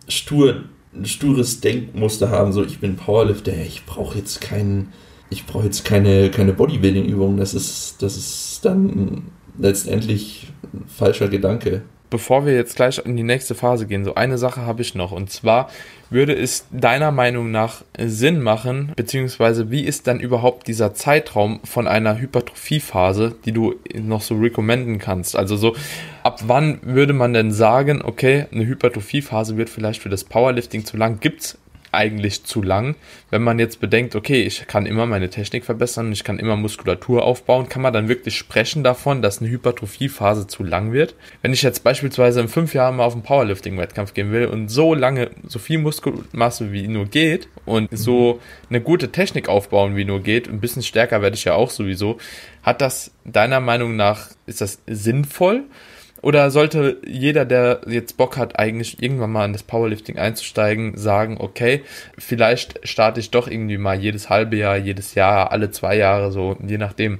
stur, stures Denkmuster haben, so ich bin Powerlifter, ich brauche jetzt keinen, ich brauche jetzt keine, keine Bodybuilding-Übung, das ist, das ist dann letztendlich ein falscher Gedanke bevor wir jetzt gleich in die nächste Phase gehen, so eine Sache habe ich noch. Und zwar würde es deiner Meinung nach Sinn machen, beziehungsweise wie ist dann überhaupt dieser Zeitraum von einer Hypertrophiephase, die du noch so recommenden kannst? Also so, ab wann würde man denn sagen, okay, eine Hypertrophiephase wird vielleicht für das Powerlifting zu lang? Gibt es eigentlich zu lang. Wenn man jetzt bedenkt, okay, ich kann immer meine Technik verbessern, ich kann immer Muskulatur aufbauen, kann man dann wirklich sprechen davon, dass eine Hypertrophiephase zu lang wird? Wenn ich jetzt beispielsweise in fünf Jahren mal auf einen Powerlifting-Wettkampf gehen will und so lange, so viel Muskelmasse wie nur geht und mhm. so eine gute Technik aufbauen wie nur geht, ein bisschen stärker werde ich ja auch sowieso, hat das deiner Meinung nach, ist das sinnvoll? Oder sollte jeder, der jetzt Bock hat, eigentlich irgendwann mal in das Powerlifting einzusteigen, sagen, okay, vielleicht starte ich doch irgendwie mal jedes halbe Jahr, jedes Jahr, alle zwei Jahre, so, je nachdem.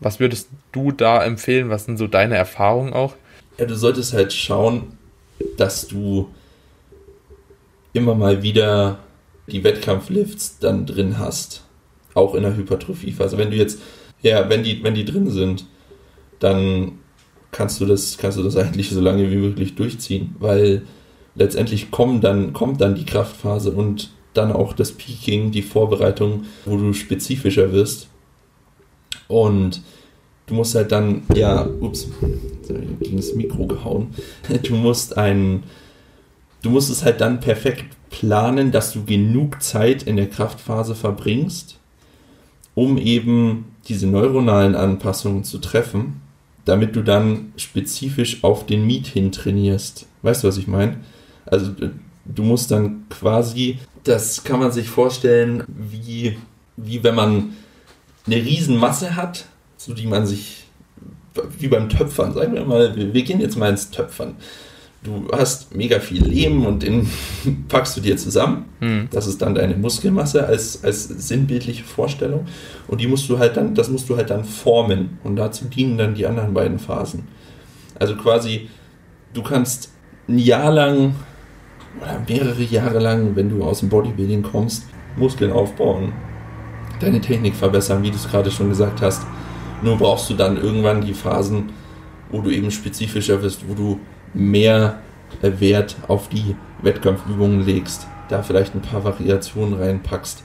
Was würdest du da empfehlen? Was sind so deine Erfahrungen auch? Ja, du solltest halt schauen, dass du immer mal wieder die Wettkampflifts dann drin hast. Auch in der Hypertrophiephase. Also wenn du jetzt, ja, wenn die, wenn die drin sind, dann kannst du das, kannst du das eigentlich so lange wie möglich durchziehen, weil letztendlich kommen dann, kommt dann die Kraftphase und dann auch das Peaking, die Vorbereitung, wo du spezifischer wirst. Und du musst halt dann, ja, ups, gegen das Mikro gehauen. Du musst ein, du musst es halt dann perfekt planen, dass du genug Zeit in der Kraftphase verbringst, um eben diese neuronalen Anpassungen zu treffen damit du dann spezifisch auf den Meet hin trainierst. Weißt du, was ich meine? Also du musst dann quasi, das kann man sich vorstellen, wie, wie wenn man eine Riesenmasse hat, so die man sich, wie beim Töpfern, sagen wir mal, wir gehen jetzt mal ins Töpfern du hast mega viel Lehm und den packst du dir zusammen. Mhm. Das ist dann deine Muskelmasse als, als sinnbildliche Vorstellung. Und die musst du halt dann, das musst du halt dann formen. Und dazu dienen dann die anderen beiden Phasen. Also quasi, du kannst ein Jahr lang oder mehrere Jahre lang, wenn du aus dem Bodybuilding kommst, Muskeln aufbauen, deine Technik verbessern, wie du es gerade schon gesagt hast. Nur brauchst du dann irgendwann die Phasen, wo du eben spezifischer wirst, wo du mehr Wert auf die Wettkampfübungen legst, da vielleicht ein paar Variationen reinpackst,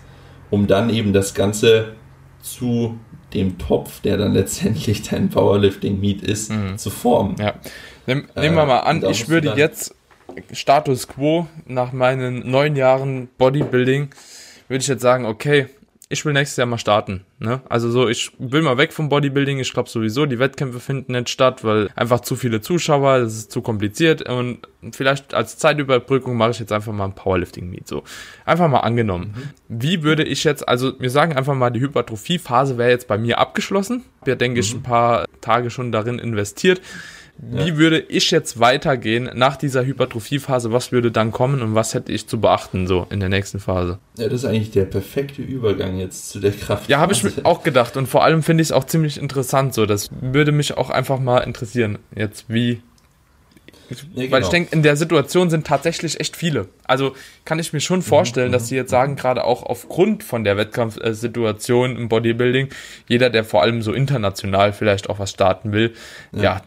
um dann eben das Ganze zu dem Topf, der dann letztendlich dein Powerlifting-Meet ist, mhm. zu formen. Ja. Nehm, nehmen wir mal an, äh, ich würde jetzt Status Quo nach meinen neun Jahren Bodybuilding, würde ich jetzt sagen, okay, ich will nächstes Jahr mal starten. Ne? Also so, ich will mal weg vom Bodybuilding. Ich glaube sowieso, die Wettkämpfe finden nicht statt, weil einfach zu viele Zuschauer, das ist zu kompliziert. Und vielleicht als Zeitüberbrückung mache ich jetzt einfach mal ein Powerlifting-Meet. So, einfach mal angenommen. Mhm. Wie würde ich jetzt, also wir sagen einfach mal, die Hypertrophie-Phase wäre jetzt bei mir abgeschlossen. Wir denke mhm. ich ein paar Tage schon darin investiert. Wie ja. würde ich jetzt weitergehen nach dieser Hypertrophiephase? Was würde dann kommen und was hätte ich zu beachten so in der nächsten Phase? Ja, das ist eigentlich der perfekte Übergang jetzt zu der Kraft. Ja, habe ich mir auch gedacht und vor allem finde ich es auch ziemlich interessant so. Das würde mich auch einfach mal interessieren jetzt, wie ja, genau. Weil ich denke, in der Situation sind tatsächlich echt viele. Also kann ich mir schon mhm, vorstellen, mhm. dass sie jetzt sagen, gerade auch aufgrund von der Wettkampfsituation im Bodybuilding, jeder, der vor allem so international vielleicht auch was starten will, ja, ja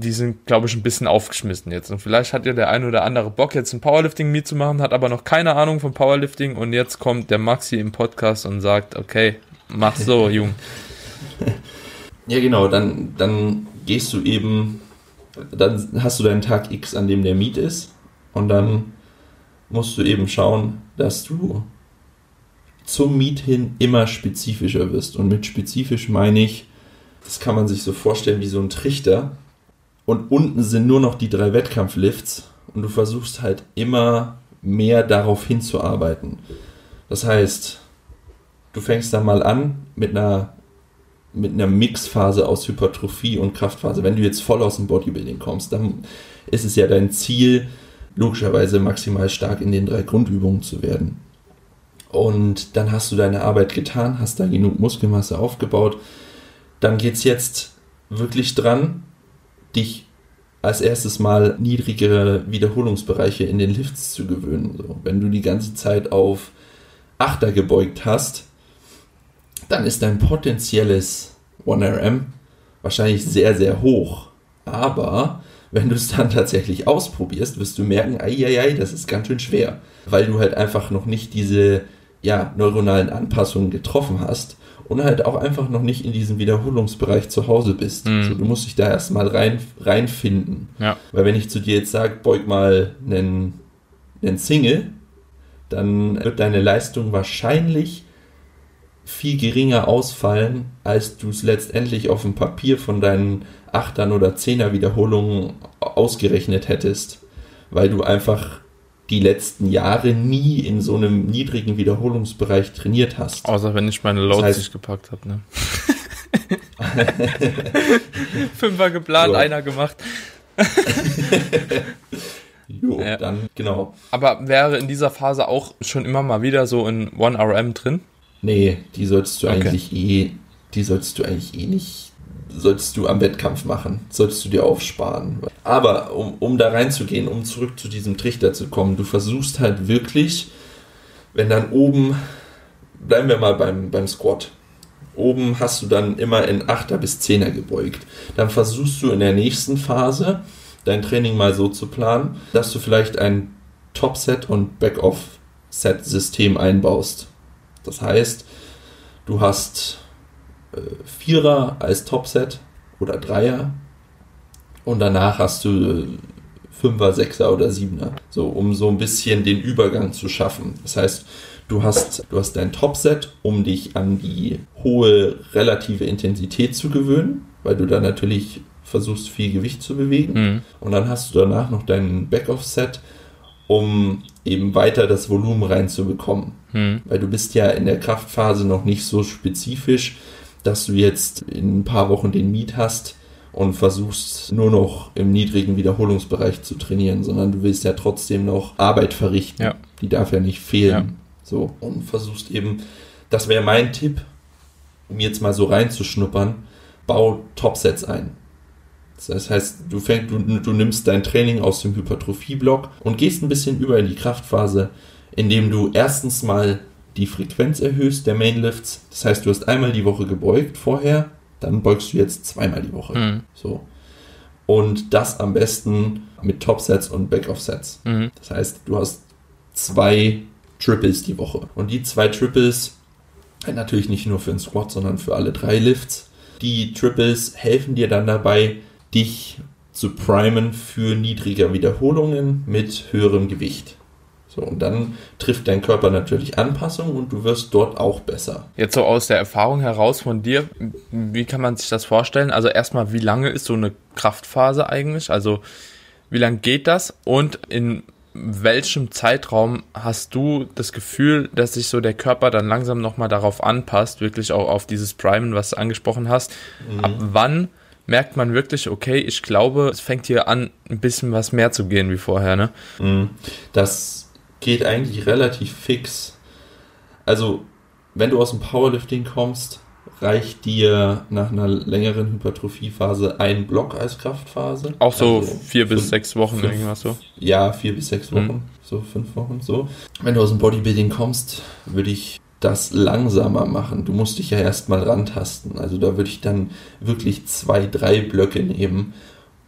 die sind, glaube ich, ein bisschen aufgeschmissen jetzt. Und vielleicht hat ja der eine oder andere Bock, jetzt ein Powerlifting-Meet zu machen, hat aber noch keine Ahnung von Powerlifting und jetzt kommt der Maxi im Podcast und sagt, okay, mach so, Jung. Ja, genau, dann, dann gehst du eben, dann hast du deinen Tag X, an dem der Meet ist und dann musst du eben schauen, dass du zum Meet hin immer spezifischer wirst. Und mit spezifisch meine ich, das kann man sich so vorstellen wie so ein Trichter, und unten sind nur noch die drei Wettkampflifts und du versuchst halt immer mehr darauf hinzuarbeiten. Das heißt, du fängst dann mal an mit einer mit einer Mixphase aus Hypertrophie und Kraftphase. Wenn du jetzt voll aus dem Bodybuilding kommst, dann ist es ja dein Ziel, logischerweise maximal stark in den drei Grundübungen zu werden. Und dann hast du deine Arbeit getan, hast da genug Muskelmasse aufgebaut. Dann geht es jetzt wirklich dran, dich als erstes mal niedrigere Wiederholungsbereiche in den Lifts zu gewöhnen. So, wenn du die ganze Zeit auf Achter gebeugt hast, dann ist dein potenzielles 1RM wahrscheinlich sehr, sehr hoch. Aber wenn du es dann tatsächlich ausprobierst, wirst du merken, ei, das ist ganz schön schwer, weil du halt einfach noch nicht diese ja, neuronalen Anpassungen getroffen hast und halt auch einfach noch nicht in diesem Wiederholungsbereich zu Hause bist. Mhm. So, du musst dich da erstmal rein, reinfinden. Ja. Weil wenn ich zu dir jetzt sage, beug mal einen, einen Single, dann wird deine Leistung wahrscheinlich viel geringer ausfallen, als du es letztendlich auf dem Papier von deinen Achtern oder Zehner Wiederholungen ausgerechnet hättest, weil du einfach die letzten Jahre nie in so einem niedrigen Wiederholungsbereich trainiert hast. Außer wenn ich meine Loads das heißt, nicht gepackt habe, ne? Fünfer geplant, so. einer gemacht. jo, ja. dann, genau. Aber wäre in dieser Phase auch schon immer mal wieder so in 1RM drin? Nee, die solltest du okay. eigentlich eh, die solltest du eigentlich eh nicht solltest du am Wettkampf machen, solltest du dir aufsparen. Aber um, um da reinzugehen, um zurück zu diesem Trichter zu kommen, du versuchst halt wirklich, wenn dann oben, bleiben wir mal beim, beim Squat, oben hast du dann immer in 8er bis 10er gebeugt. Dann versuchst du in der nächsten Phase dein Training mal so zu planen, dass du vielleicht ein Top-Set und Back-Off-Set-System einbaust. Das heißt, du hast Vierer als Topset oder Dreier und danach hast du äh, Fünfer, Sechser oder Siebener, so um so ein bisschen den Übergang zu schaffen. Das heißt, du hast, du hast dein Topset, um dich an die hohe relative Intensität zu gewöhnen, weil du da natürlich versuchst, viel Gewicht zu bewegen. Mhm. Und dann hast du danach noch dein Back-Off-Set, um eben weiter das Volumen reinzubekommen. Mhm. Weil du bist ja in der Kraftphase noch nicht so spezifisch, dass du jetzt in ein paar Wochen den Meet hast und versuchst nur noch im niedrigen Wiederholungsbereich zu trainieren, sondern du willst ja trotzdem noch Arbeit verrichten. Ja. Die darf ja nicht fehlen. Ja. So, und versuchst eben, das wäre mein Tipp, um jetzt mal so reinzuschnuppern, bau Topsets ein. Das heißt, du, fängst, du, du nimmst dein Training aus dem Hypertrophie-Block und gehst ein bisschen über in die Kraftphase, indem du erstens mal die Frequenz erhöhst der Mainlifts. Das heißt, du hast einmal die Woche gebeugt vorher, dann beugst du jetzt zweimal die Woche. Mhm. So. Und das am besten mit Topsets und Backoff-Sets. Mhm. Das heißt, du hast zwei Triples die Woche. Und die zwei Triples, natürlich nicht nur für den Squat, sondern für alle drei Lifts. Die Triples helfen dir dann dabei, dich zu primen für niedrige Wiederholungen mit höherem Gewicht. So, und dann trifft dein Körper natürlich Anpassungen und du wirst dort auch besser. Jetzt so aus der Erfahrung heraus von dir, wie kann man sich das vorstellen? Also erstmal, wie lange ist so eine Kraftphase eigentlich? Also wie lange geht das? Und in welchem Zeitraum hast du das Gefühl, dass sich so der Körper dann langsam nochmal darauf anpasst, wirklich auch auf dieses Primen, was du angesprochen hast? Mhm. Ab wann merkt man wirklich, okay, ich glaube, es fängt hier an, ein bisschen was mehr zu gehen wie vorher, ne? Mhm. Das geht eigentlich relativ fix. Also, wenn du aus dem Powerlifting kommst, reicht dir nach einer längeren Hypertrophiephase ein Block als Kraftphase. Auch so also vier bis fünf, sechs Wochen fünf, irgendwas so? Ja, vier bis sechs Wochen, mhm. so fünf Wochen, so. Wenn du aus dem Bodybuilding kommst, würde ich das langsamer machen. Du musst dich ja erstmal rantasten. Also da würde ich dann wirklich zwei, drei Blöcke nehmen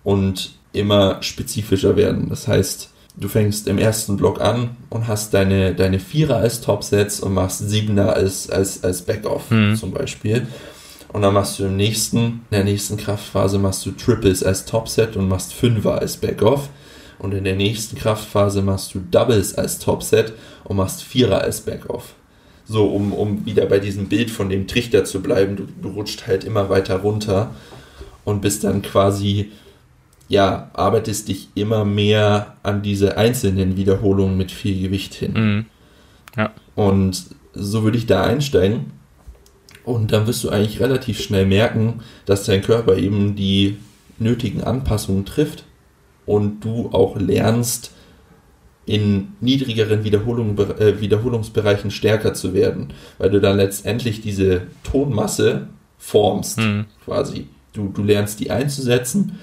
und immer spezifischer werden. Das heißt, du fängst im ersten Block an und hast deine, deine Vierer als Topsets und machst Siebener als, als, als Backoff mhm. zum Beispiel. Und dann machst du im nächsten, in der nächsten Kraftphase machst du Triples als Topset und machst Fünfer als Backoff. Und in der nächsten Kraftphase machst du Doubles als Topset und machst Vierer als Backoff. So, um, um wieder bei diesem Bild von dem Trichter zu bleiben, du, du rutscht halt immer weiter runter und bist dann quasi, ja, arbeitest dich immer mehr an diese einzelnen Wiederholungen mit viel Gewicht hin. Mhm. Ja. Und so würde ich da einsteigen. Und dann wirst du eigentlich relativ schnell merken, dass dein Körper eben die nötigen Anpassungen trifft und du auch lernst, in niedrigeren Wiederholung, äh, Wiederholungsbereichen stärker zu werden, weil du dann letztendlich diese Tonmasse formst, mhm. quasi. Du, du lernst die einzusetzen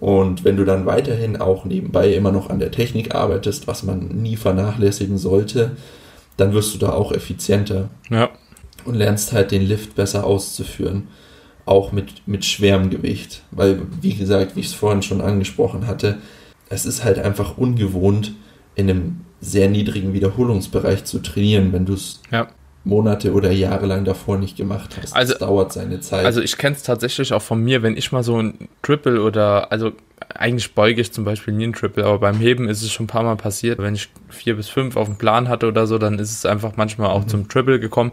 und wenn du dann weiterhin auch nebenbei immer noch an der Technik arbeitest, was man nie vernachlässigen sollte, dann wirst du da auch effizienter ja. und lernst halt den Lift besser auszuführen, auch mit, mit schwerem Gewicht, weil, wie gesagt, wie ich es vorhin schon angesprochen hatte, es ist halt einfach ungewohnt, in einem sehr niedrigen Wiederholungsbereich zu trainieren, wenn du es ja. Monate oder Jahre lang davor nicht gemacht hast. Also, das dauert seine Zeit. Also ich kenne es tatsächlich auch von mir, wenn ich mal so ein Triple oder, also eigentlich beuge ich zum Beispiel nie ein Triple, aber beim Heben ist es schon ein paar Mal passiert. Wenn ich vier bis fünf auf dem Plan hatte oder so, dann ist es einfach manchmal auch mhm. zum Triple gekommen.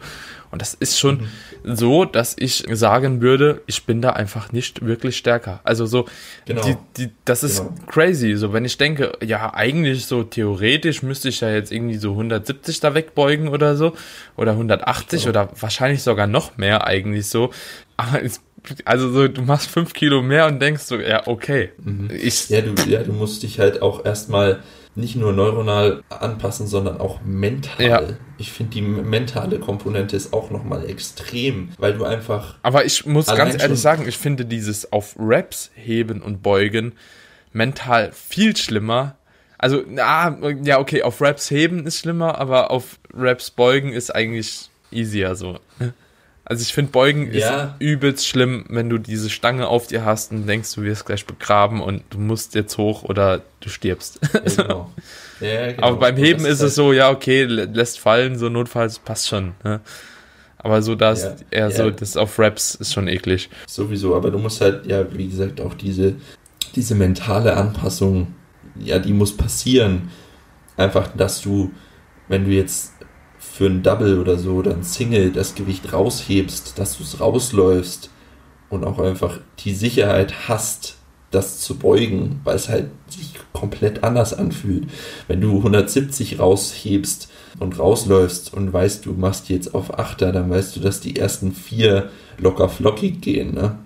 Und das ist schon mhm. so, dass ich sagen würde, ich bin da einfach nicht wirklich stärker. Also so, genau. die, die, das ist genau. crazy. So, wenn ich denke, ja, eigentlich so theoretisch müsste ich ja jetzt irgendwie so 170 da wegbeugen oder so. Oder 180 genau. oder wahrscheinlich sogar noch mehr eigentlich so. Aber es also so, du machst fünf Kilo mehr und denkst so, ja, okay. Mhm. Ich, ja, du, ja, du musst dich halt auch erstmal nicht nur neuronal anpassen, sondern auch mental. Ja. Ich finde, die mentale Komponente ist auch nochmal extrem, weil du einfach. Aber ich muss ganz ehrlich sagen, ich finde dieses auf Raps heben und beugen mental viel schlimmer. Also, ah, ja, okay, auf Raps heben ist schlimmer, aber auf Raps beugen ist eigentlich easier so. Also ich finde, Beugen ja. ist übelst schlimm, wenn du diese Stange auf dir hast und denkst, du wirst gleich begraben und du musst jetzt hoch oder du stirbst. Ja, genau. Ja, genau. Aber beim Heben ist, ist es so, ja, okay, lässt fallen, so notfalls passt schon. Ne? Aber so das ja, eher so, das auf Raps ist schon eklig. Sowieso, aber du musst halt, ja, wie gesagt, auch diese, diese mentale Anpassung, ja, die muss passieren. Einfach, dass du, wenn du jetzt für ein Double oder so oder ein Single das Gewicht raushebst, dass du es rausläufst und auch einfach die Sicherheit hast, das zu beugen, weil es halt sich komplett anders anfühlt. Wenn du 170 raushebst und rausläufst und weißt, du machst jetzt auf Achter, dann weißt du, dass die ersten vier locker flockig gehen, ne?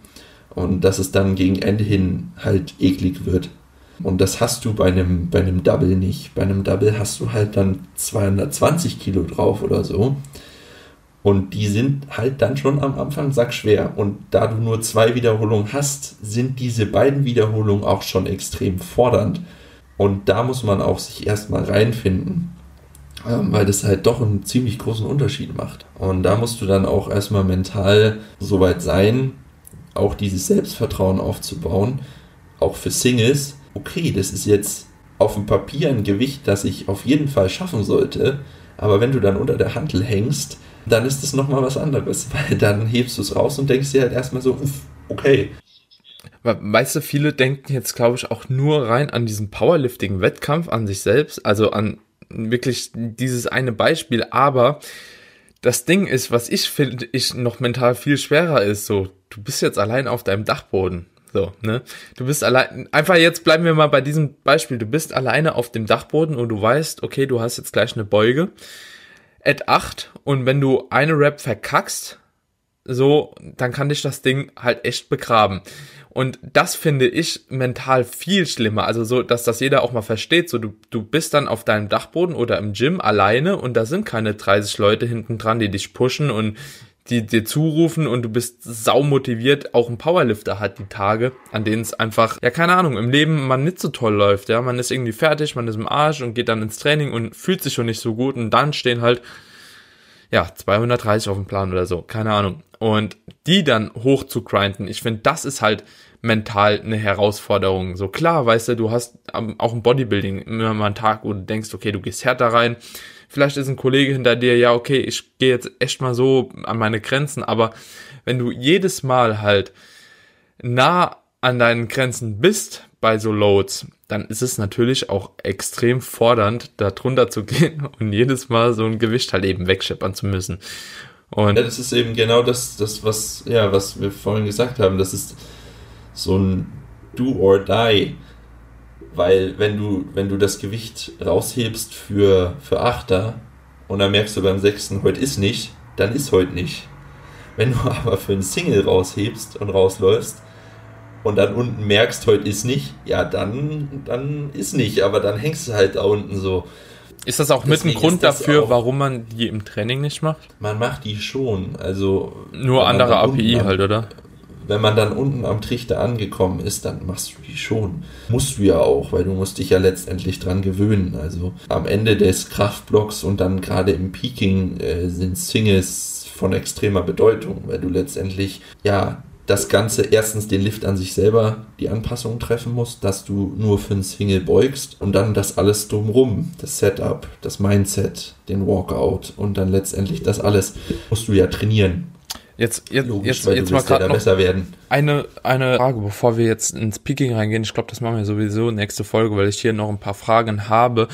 Und dass es dann gegen Ende hin halt eklig wird. Und das hast du bei einem, bei einem Double nicht. Bei einem Double hast du halt dann 220 Kilo drauf oder so. Und die sind halt dann schon am Anfang sackschwer. Und da du nur zwei Wiederholungen hast, sind diese beiden Wiederholungen auch schon extrem fordernd. Und da muss man auch sich erstmal reinfinden, ähm, weil das halt doch einen ziemlich großen Unterschied macht. Und da musst du dann auch erstmal mental so weit sein, auch dieses Selbstvertrauen aufzubauen, auch für Singles, okay, das ist jetzt auf dem Papier ein Gewicht, das ich auf jeden Fall schaffen sollte, aber wenn du dann unter der Handel hängst, dann ist das nochmal was anderes, weil dann hebst du es raus und denkst dir halt erstmal so, uff, okay. Weißt du, viele denken jetzt, glaube ich, auch nur rein an diesen Powerlifting-Wettkampf an sich selbst, also an wirklich dieses eine Beispiel, aber das Ding ist, was ich finde, ich noch mental viel schwerer ist, so, du bist jetzt allein auf deinem Dachboden. So, ne? Du bist allein, einfach jetzt bleiben wir mal bei diesem Beispiel. Du bist alleine auf dem Dachboden und du weißt, okay, du hast jetzt gleich eine Beuge. At 8 und wenn du eine Rap verkackst, so, dann kann dich das Ding halt echt begraben. Und das finde ich mental viel schlimmer. Also so, dass das jeder auch mal versteht. So, du, du bist dann auf deinem Dachboden oder im Gym alleine und da sind keine 30 Leute hinten dran, die dich pushen und die dir zurufen und du bist sau motiviert. Auch ein Powerlifter hat die Tage, an denen es einfach, ja, keine Ahnung, im Leben man nicht so toll läuft. Ja, man ist irgendwie fertig, man ist im Arsch und geht dann ins Training und fühlt sich schon nicht so gut und dann stehen halt, ja, 230 auf dem Plan oder so, keine Ahnung. Und die dann hoch zu grinden, ich finde, das ist halt mental eine Herausforderung. So klar, weißt du, du hast auch im Bodybuilding immer mal einen Tag, wo du denkst, okay, du gehst härter rein. Vielleicht ist ein Kollege hinter dir, ja, okay, ich gehe jetzt echt mal so an meine Grenzen, aber wenn du jedes Mal halt nah an deinen Grenzen bist bei so Loads, dann ist es natürlich auch extrem fordernd, da drunter zu gehen und jedes Mal so ein Gewicht halt eben wegscheppern zu müssen. Und ja, das ist eben genau das, das was, ja, was wir vorhin gesagt haben. Das ist so ein Do or Die. Weil wenn du, wenn du das Gewicht raushebst für, für Achter und dann merkst du beim sechsten, heute ist nicht, dann ist heute nicht. Wenn du aber für einen Single raushebst und rausläufst und dann unten merkst, heute ist nicht, ja, dann, dann ist nicht, aber dann hängst du halt da unten so. Ist das auch Deswegen mit ein Grund dafür, warum man die im Training nicht macht? Man macht die schon, also. Nur andere API halt, oder? Wenn man dann unten am Trichter angekommen ist, dann machst du die schon. Musst du ja auch, weil du musst dich ja letztendlich dran gewöhnen. Also am Ende des Kraftblocks und dann gerade im Peaking äh, sind Singles von extremer Bedeutung, weil du letztendlich ja das Ganze erstens den Lift an sich selber die Anpassung treffen muss, dass du nur für ein Single beugst und dann das alles drumrum, das Setup, das Mindset, den Walkout und dann letztendlich das alles musst du ja trainieren. Jetzt, jetzt, Logisch, jetzt, jetzt mal gerade noch besser werden. Eine, eine Frage, bevor wir jetzt ins Peaking reingehen. Ich glaube, das machen wir sowieso nächste Folge, weil ich hier noch ein paar Fragen habe.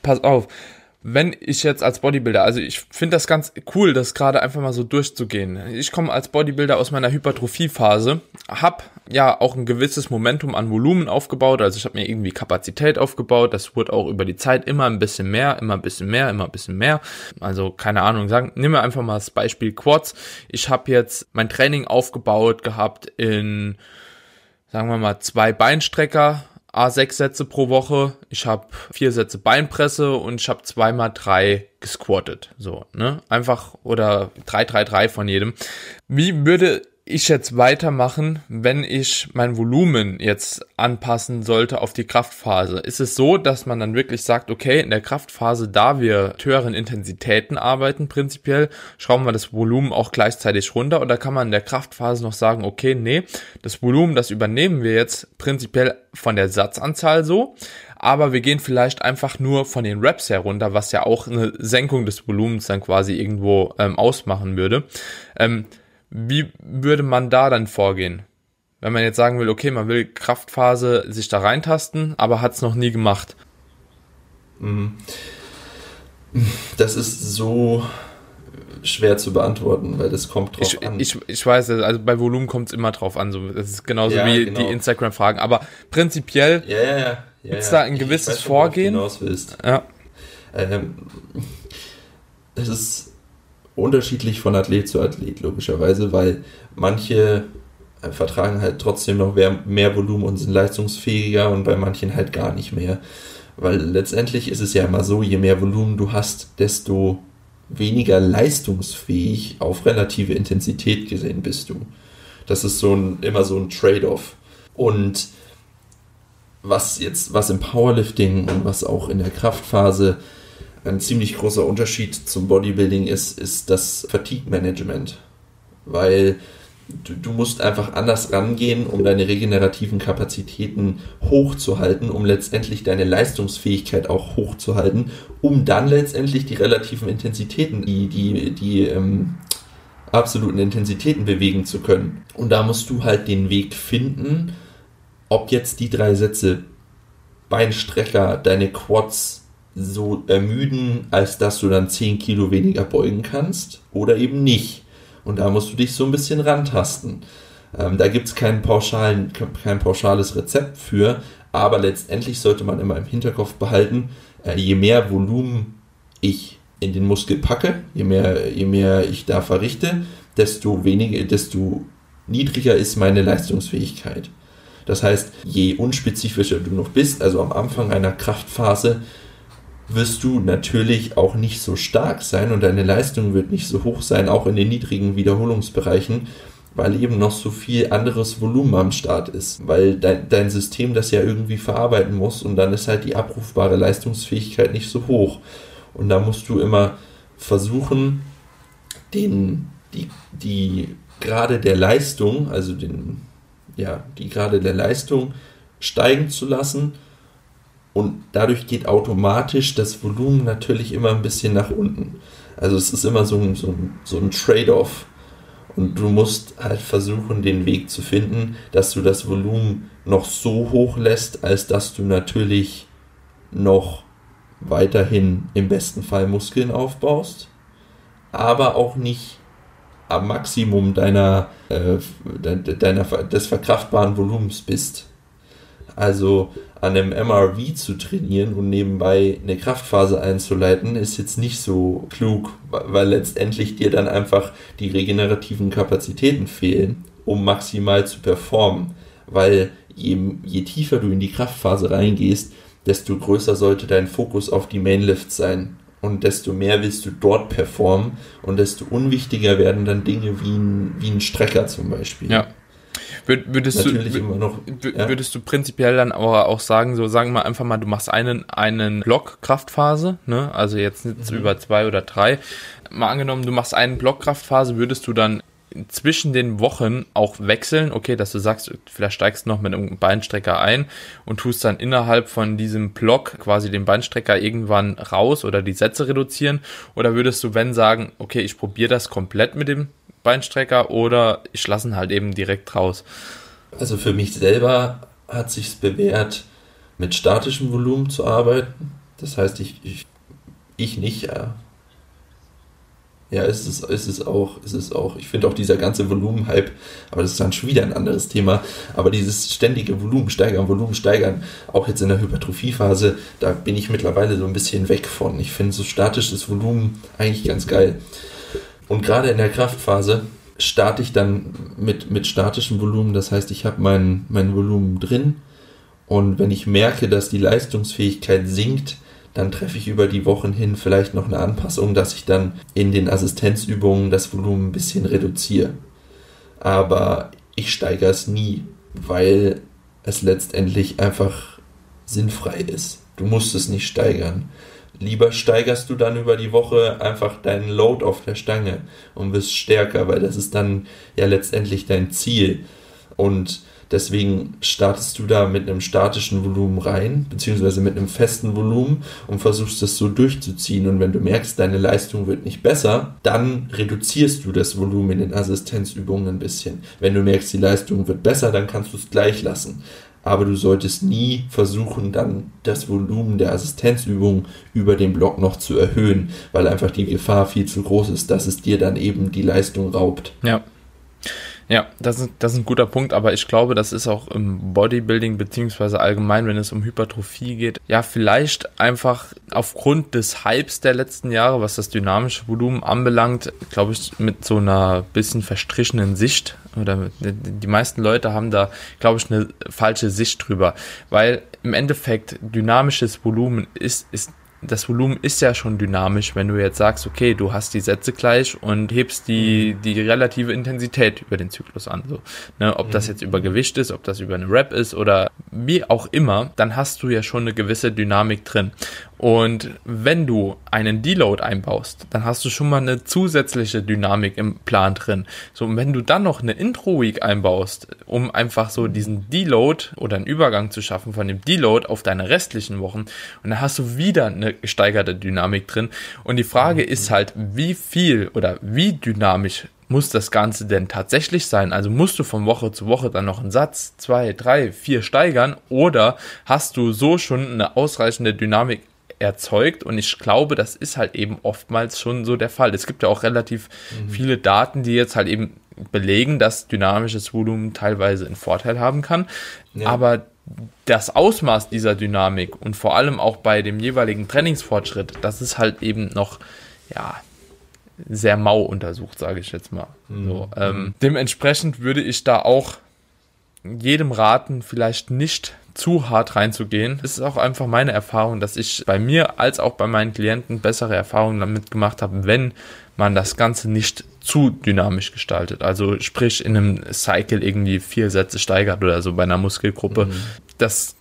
Pass auf wenn ich jetzt als Bodybuilder, also ich finde das ganz cool, das gerade einfach mal so durchzugehen. Ich komme als Bodybuilder aus meiner Hypertrophiephase, habe ja auch ein gewisses Momentum an Volumen aufgebaut, also ich habe mir irgendwie Kapazität aufgebaut, das wurde auch über die Zeit immer ein bisschen mehr, immer ein bisschen mehr, immer ein bisschen mehr. Also keine Ahnung, sagen, nehmen wir einfach mal das Beispiel Quads. Ich habe jetzt mein Training aufgebaut gehabt in sagen wir mal zwei Beinstrecker, A6 Sätze pro Woche, ich habe vier Sätze Beinpresse und ich habe zweimal drei gesquattet. So, ne? Einfach oder drei, drei, drei von jedem. Wie würde ich jetzt weitermachen, wenn ich mein Volumen jetzt anpassen sollte auf die Kraftphase? Ist es so, dass man dann wirklich sagt, okay, in der Kraftphase, da wir mit höheren Intensitäten arbeiten, prinzipiell, schrauben wir das Volumen auch gleichzeitig runter oder kann man in der Kraftphase noch sagen, okay, nee, das Volumen, das übernehmen wir jetzt prinzipiell von der Satzanzahl so, aber wir gehen vielleicht einfach nur von den Reps herunter, was ja auch eine Senkung des Volumens dann quasi irgendwo ähm, ausmachen würde. Ähm, wie würde man da dann vorgehen? Wenn man jetzt sagen will, okay, man will Kraftphase sich da reintasten, aber hat es noch nie gemacht. Mhm. Das ist so schwer zu beantworten, weil das kommt drauf ich, an. Ich, ich weiß, also bei Volumen kommt es immer drauf an. So, das ist genauso ja, wie genau. die Instagram-Fragen. Aber prinzipiell ja, ja, ja, gibt es da ein gewisses weiß, Vorgehen. Du willst. Ja. Ähm, es ist unterschiedlich von Athlet zu Athlet, logischerweise, weil manche äh, vertragen halt trotzdem noch mehr, mehr Volumen und sind leistungsfähiger und bei manchen halt gar nicht mehr. Weil letztendlich ist es ja immer so, je mehr Volumen du hast, desto weniger leistungsfähig auf relative Intensität gesehen bist du. Das ist so ein, immer so ein Trade-off. Und was jetzt, was im Powerlifting und was auch in der Kraftphase ein ziemlich großer Unterschied zum Bodybuilding ist, ist das Fatigue-Management. Weil du, du, musst einfach anders rangehen, um deine regenerativen Kapazitäten hochzuhalten, um letztendlich deine Leistungsfähigkeit auch hochzuhalten, um dann letztendlich die relativen Intensitäten, die, die, die ähm, absoluten Intensitäten bewegen zu können. Und da musst du halt den Weg finden, ob jetzt die drei Sätze Beinstrecker, deine Quads so ermüden, als dass du dann 10 Kilo weniger beugen kannst oder eben nicht. Und da musst du dich so ein bisschen rantasten. Ähm, da gibt es kein, kein pauschales Rezept für, aber letztendlich sollte man immer im Hinterkopf behalten, äh, je mehr Volumen ich in den Muskel packe, je mehr, je mehr ich da verrichte, desto weniger, desto niedriger ist meine Leistungsfähigkeit. Das heißt, je unspezifischer du noch bist, also am Anfang einer Kraftphase, wirst du natürlich auch nicht so stark sein und deine Leistung wird nicht so hoch sein, auch in den niedrigen Wiederholungsbereichen, weil eben noch so viel anderes Volumen am Start ist, weil dein, dein System das ja irgendwie verarbeiten muss und dann ist halt die abrufbare Leistungsfähigkeit nicht so hoch. Und da musst du immer versuchen, den, die, die gerade der Leistung, also den, ja, die gerade der Leistung steigen zu lassen. Und dadurch geht automatisch das Volumen natürlich immer ein bisschen nach unten. Also es ist immer so ein, so ein, so ein Trade-off. Und du musst halt versuchen, den Weg zu finden, dass du das Volumen noch so hoch lässt, als dass du natürlich noch weiterhin im besten Fall Muskeln aufbaust, aber auch nicht am Maximum deiner, äh, deiner, des verkraftbaren Volumens bist. Also an einem MRV zu trainieren und nebenbei eine Kraftphase einzuleiten, ist jetzt nicht so klug, weil letztendlich dir dann einfach die regenerativen Kapazitäten fehlen, um maximal zu performen. Weil je, je tiefer du in die Kraftphase reingehst, desto größer sollte dein Fokus auf die Mainlift sein. Und desto mehr willst du dort performen und desto unwichtiger werden dann Dinge wie ein, wie ein Strecker zum Beispiel. Ja. Würdest Natürlich du, immer noch, ja? würdest du prinzipiell dann aber auch sagen, so sagen wir einfach mal, du machst einen, einen Block Kraftphase, ne? Also jetzt nicht mhm. über zwei oder drei. Mal angenommen, du machst einen Block Kraftphase, würdest du dann zwischen den Wochen auch wechseln, okay, dass du sagst, vielleicht steigst du noch mit einem Beinstrecker ein und tust dann innerhalb von diesem Block quasi den Beinstrecker irgendwann raus oder die Sätze reduzieren oder würdest du, wenn sagen, okay, ich probiere das komplett mit dem Beinstrecker oder ich lasse ihn halt eben direkt raus? Also für mich selber hat sich's bewährt, mit statischem Volumen zu arbeiten. Das heißt, ich, ich, ich nicht, ja, ja, ist es, ist es auch, ist es auch. Ich finde auch dieser ganze Volumenhype, aber das ist dann schon wieder ein anderes Thema. Aber dieses ständige Volumen steigern, Volumen steigern, auch jetzt in der Hypertrophiephase, da bin ich mittlerweile so ein bisschen weg von. Ich finde so statisches Volumen eigentlich ganz geil. Und gerade in der Kraftphase starte ich dann mit, mit statischem Volumen. Das heißt, ich habe mein, mein Volumen drin. Und wenn ich merke, dass die Leistungsfähigkeit sinkt, dann treffe ich über die Wochen hin vielleicht noch eine Anpassung, dass ich dann in den Assistenzübungen das Volumen ein bisschen reduziere. Aber ich steigere es nie, weil es letztendlich einfach sinnfrei ist. Du musst es nicht steigern. Lieber steigerst du dann über die Woche einfach deinen Load auf der Stange und wirst stärker, weil das ist dann ja letztendlich dein Ziel. Und Deswegen startest du da mit einem statischen Volumen rein, beziehungsweise mit einem festen Volumen und versuchst das so durchzuziehen. Und wenn du merkst, deine Leistung wird nicht besser, dann reduzierst du das Volumen in den Assistenzübungen ein bisschen. Wenn du merkst, die Leistung wird besser, dann kannst du es gleich lassen. Aber du solltest nie versuchen, dann das Volumen der Assistenzübung über den Block noch zu erhöhen, weil einfach die Gefahr viel zu groß ist, dass es dir dann eben die Leistung raubt. Ja. Ja, das ist, das ist ein guter Punkt, aber ich glaube, das ist auch im Bodybuilding beziehungsweise allgemein, wenn es um Hypertrophie geht, ja, vielleicht einfach aufgrund des Hypes der letzten Jahre, was das dynamische Volumen anbelangt, glaube ich, mit so einer bisschen verstrichenen Sicht oder die meisten Leute haben da, glaube ich, eine falsche Sicht drüber, weil im Endeffekt dynamisches Volumen ist, ist das Volumen ist ja schon dynamisch, wenn du jetzt sagst, okay, du hast die Sätze gleich und hebst die, mhm. die relative Intensität über den Zyklus an. So, ne, ob das mhm. jetzt über Gewicht ist, ob das über eine Rap ist oder wie auch immer, dann hast du ja schon eine gewisse Dynamik drin. Und wenn du einen Deload einbaust, dann hast du schon mal eine zusätzliche Dynamik im Plan drin. So, und wenn du dann noch eine Intro-Week einbaust, um einfach so diesen Deload oder einen Übergang zu schaffen von dem Deload auf deine restlichen Wochen, und dann hast du wieder eine gesteigerte Dynamik drin. Und die Frage ist halt, wie viel oder wie dynamisch muss das Ganze denn tatsächlich sein? Also musst du von Woche zu Woche dann noch einen Satz, zwei, drei, vier steigern oder hast du so schon eine ausreichende Dynamik erzeugt und ich glaube, das ist halt eben oftmals schon so der Fall. Es gibt ja auch relativ mhm. viele Daten, die jetzt halt eben belegen, dass dynamisches Volumen teilweise einen Vorteil haben kann, ja. aber das Ausmaß dieser Dynamik und vor allem auch bei dem jeweiligen Trainingsfortschritt, das ist halt eben noch, ja, sehr mau untersucht, sage ich jetzt mal. Mhm. So, ähm, dementsprechend würde ich da auch jedem raten, vielleicht nicht zu hart reinzugehen. Es ist auch einfach meine Erfahrung, dass ich bei mir als auch bei meinen Klienten bessere Erfahrungen damit gemacht habe, wenn man das Ganze nicht zu dynamisch gestaltet. Also sprich in einem Cycle irgendwie vier Sätze steigert oder so bei einer Muskelgruppe. Mhm. Das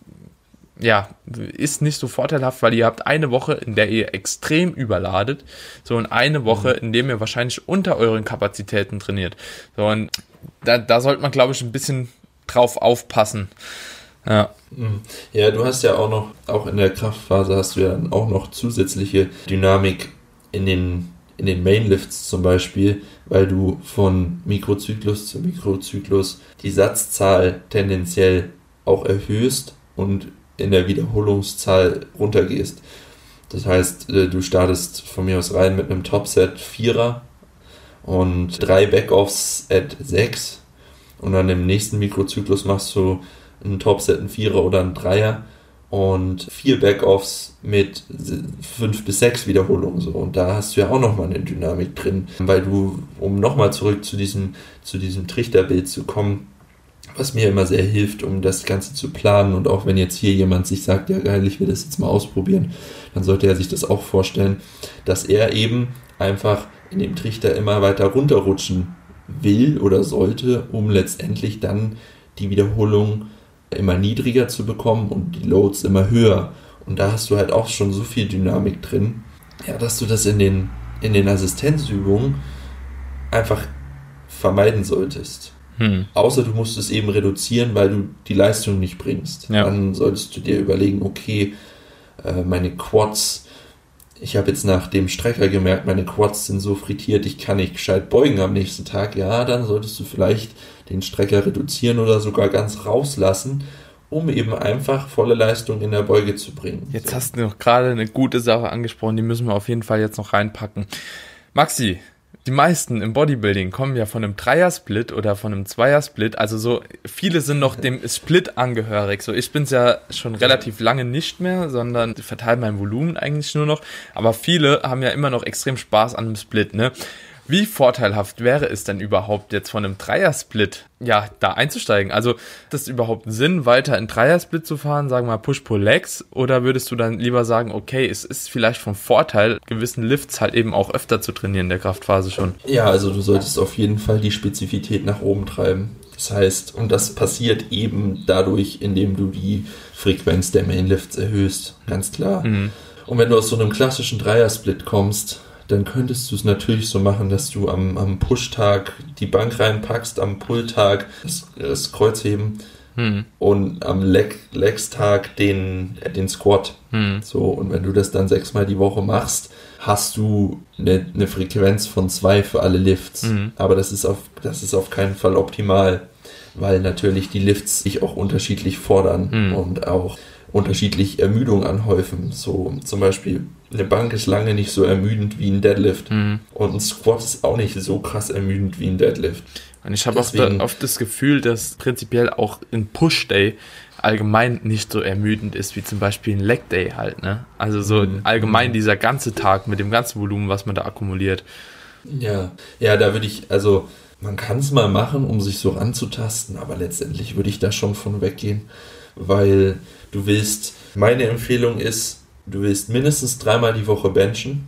ja, ist nicht so vorteilhaft, weil ihr habt eine Woche, in der ihr extrem überladet, so und eine Woche, mhm. in dem ihr wahrscheinlich unter euren Kapazitäten trainiert. So und da, da sollte man, glaube ich, ein bisschen drauf aufpassen. Ja. Mhm. Ja, du hast ja auch noch, auch in der Kraftphase hast du ja auch noch zusätzliche Dynamik in den, in den Mainlifts zum Beispiel, weil du von Mikrozyklus zu Mikrozyklus die Satzzahl tendenziell auch erhöhst und in der Wiederholungszahl runtergehst. Das heißt, äh, du startest von mir aus rein mit einem Topset Vierer und drei Backoffs at 6 und dann im nächsten Mikrozyklus machst du einen Topset, einen Vierer oder einen Dreier und vier Backoffs mit fünf bis sechs Wiederholungen so und da hast du ja auch nochmal eine Dynamik drin, weil du, um nochmal zurück zu diesem, zu diesem Trichterbild zu kommen, was mir immer sehr hilft, um das Ganze zu planen. Und auch wenn jetzt hier jemand sich sagt, ja geil, ich will das jetzt mal ausprobieren, dann sollte er sich das auch vorstellen, dass er eben einfach in dem Trichter immer weiter runterrutschen will oder sollte, um letztendlich dann die Wiederholung immer niedriger zu bekommen und die Loads immer höher. Und da hast du halt auch schon so viel Dynamik drin, ja, dass du das in den, in den Assistenzübungen einfach vermeiden solltest. Hm. Außer du musst es eben reduzieren, weil du die Leistung nicht bringst. Ja. Dann solltest du dir überlegen, okay, äh, meine Quads, ich habe jetzt nach dem Strecker gemerkt, meine Quads sind so frittiert, ich kann nicht gescheit beugen am nächsten Tag. Ja, dann solltest du vielleicht den Strecker reduzieren oder sogar ganz rauslassen, um eben einfach volle Leistung in der Beuge zu bringen. Jetzt so. hast du noch gerade eine gute Sache angesprochen, die müssen wir auf jeden Fall jetzt noch reinpacken. Maxi, die meisten im Bodybuilding kommen ja von einem Dreiersplit oder von einem Zweiersplit. Also so viele sind noch dem Split angehörig. So ich bin es ja schon relativ lange nicht mehr, sondern verteile mein Volumen eigentlich nur noch. Aber viele haben ja immer noch extrem Spaß an einem Split. Ne? Wie vorteilhaft wäre es denn überhaupt jetzt von einem Dreiersplit, ja, da einzusteigen? Also, das überhaupt Sinn, weiter in Dreiersplit zu fahren, sagen wir mal Push-Pull-Legs? Oder würdest du dann lieber sagen, okay, es ist vielleicht vom Vorteil, gewissen Lifts halt eben auch öfter zu trainieren in der Kraftphase schon? Ja, also du solltest auf jeden Fall die Spezifität nach oben treiben. Das heißt, und das passiert eben dadurch, indem du die Frequenz der Mainlifts erhöhst, ganz klar. Mhm. Und wenn du aus so einem klassischen Dreiersplit kommst, dann könntest du es natürlich so machen, dass du am, am Push-Tag die Bank reinpackst, am Pull-Tag das, das Kreuzheben hm. und am Leg, Legs-Tag den, äh, den Squat. Hm. So, und wenn du das dann sechsmal die Woche machst, hast du eine, eine Frequenz von zwei für alle Lifts. Hm. Aber das ist, auf, das ist auf keinen Fall optimal, weil natürlich die Lifts sich auch unterschiedlich fordern hm. und auch unterschiedlich Ermüdung anhäufen. So zum Beispiel eine Bank ist lange nicht so ermüdend wie ein Deadlift mhm. und ein Squat ist auch nicht so krass ermüdend wie ein Deadlift. Und ich habe oft, das Gefühl, dass prinzipiell auch ein Push Day allgemein nicht so ermüdend ist wie zum Beispiel ein Leg Day halt. Ne? Also so mhm. allgemein dieser ganze Tag mit dem ganzen Volumen, was man da akkumuliert. Ja, ja, da würde ich also man kann es mal machen, um sich so ranzutasten, aber letztendlich würde ich da schon von weggehen, weil du willst, meine Empfehlung ist, du willst mindestens dreimal die Woche benchen,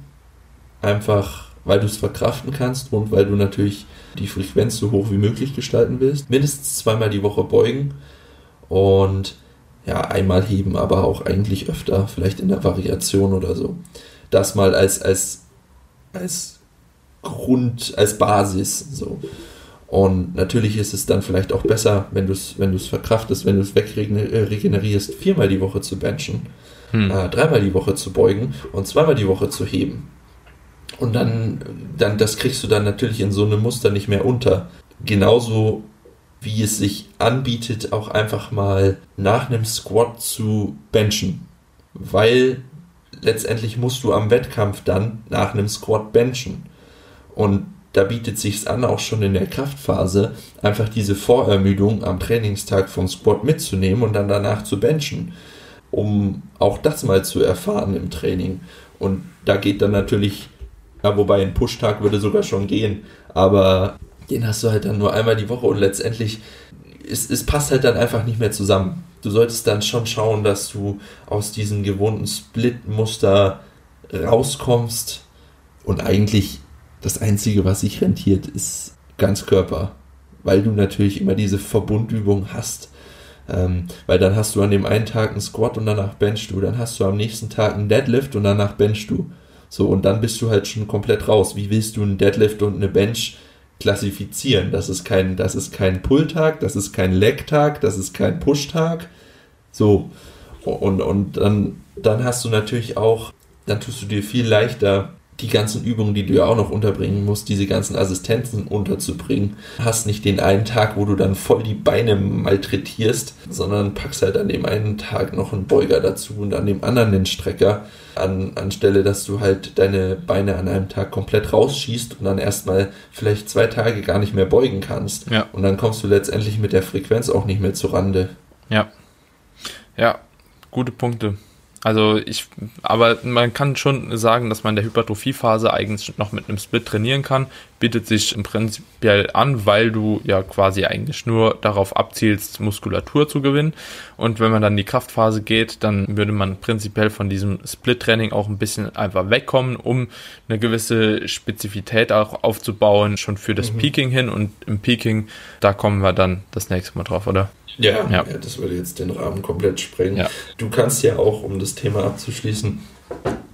einfach weil du es verkraften kannst und weil du natürlich die Frequenz so hoch wie möglich gestalten willst. Mindestens zweimal die Woche beugen und ja, einmal heben, aber auch eigentlich öfter, vielleicht in der Variation oder so. Das mal als, als, als Grund, als Basis so. Und natürlich ist es dann vielleicht auch besser, wenn du es wenn verkraftest, wenn du es wegregenerierst, viermal die Woche zu benchen, hm. äh, dreimal die Woche zu beugen und zweimal die Woche zu heben. Und dann, dann, das kriegst du dann natürlich in so einem Muster nicht mehr unter. Genauso wie es sich anbietet, auch einfach mal nach einem Squat zu benchen. Weil letztendlich musst du am Wettkampf dann nach einem Squat benchen. Und da bietet sich an, auch schon in der Kraftphase, einfach diese Vorermüdung am Trainingstag vom Squat mitzunehmen und dann danach zu benchen, um auch das mal zu erfahren im Training. Und da geht dann natürlich, ja, wobei ein Pushtag würde sogar schon gehen, aber den hast du halt dann nur einmal die Woche und letztendlich, es, es passt halt dann einfach nicht mehr zusammen. Du solltest dann schon schauen, dass du aus diesem gewohnten Split-Muster rauskommst und eigentlich das Einzige, was sich rentiert, ist Ganzkörper, weil du natürlich immer diese Verbundübung hast. Ähm, weil dann hast du an dem einen Tag einen Squat und danach benchst du, dann hast du am nächsten Tag einen Deadlift und danach benchst du. So, und dann bist du halt schon komplett raus. Wie willst du einen Deadlift und eine Bench klassifizieren? Das ist kein, das ist kein Pull-Tag, das ist kein Leg-Tag, das ist kein Push-Tag. So, und, und dann, dann hast du natürlich auch, dann tust du dir viel leichter, die ganzen Übungen, die du ja auch noch unterbringen musst, diese ganzen Assistenzen unterzubringen. Hast nicht den einen Tag, wo du dann voll die Beine malträtierst, sondern packst halt an dem einen Tag noch einen Beuger dazu und an dem anderen den Strecker, an, anstelle, dass du halt deine Beine an einem Tag komplett rausschießt und dann erstmal vielleicht zwei Tage gar nicht mehr beugen kannst. Ja. Und dann kommst du letztendlich mit der Frequenz auch nicht mehr zu Rande. Ja. Ja, gute Punkte. Also ich, aber man kann schon sagen, dass man in der Hypertrophiephase eigentlich noch mit einem Split trainieren kann. Bietet sich im Prinzip an, weil du ja quasi eigentlich nur darauf abzielst, Muskulatur zu gewinnen. Und wenn man dann in die Kraftphase geht, dann würde man prinzipiell von diesem Split-Training auch ein bisschen einfach wegkommen, um eine gewisse Spezifität auch aufzubauen, schon für das mhm. Peaking hin. Und im Peaking, da kommen wir dann das nächste Mal drauf, oder? Ja, ja. ja, das würde jetzt den Rahmen komplett sprengen. Ja. Du kannst ja auch, um das Thema abzuschließen,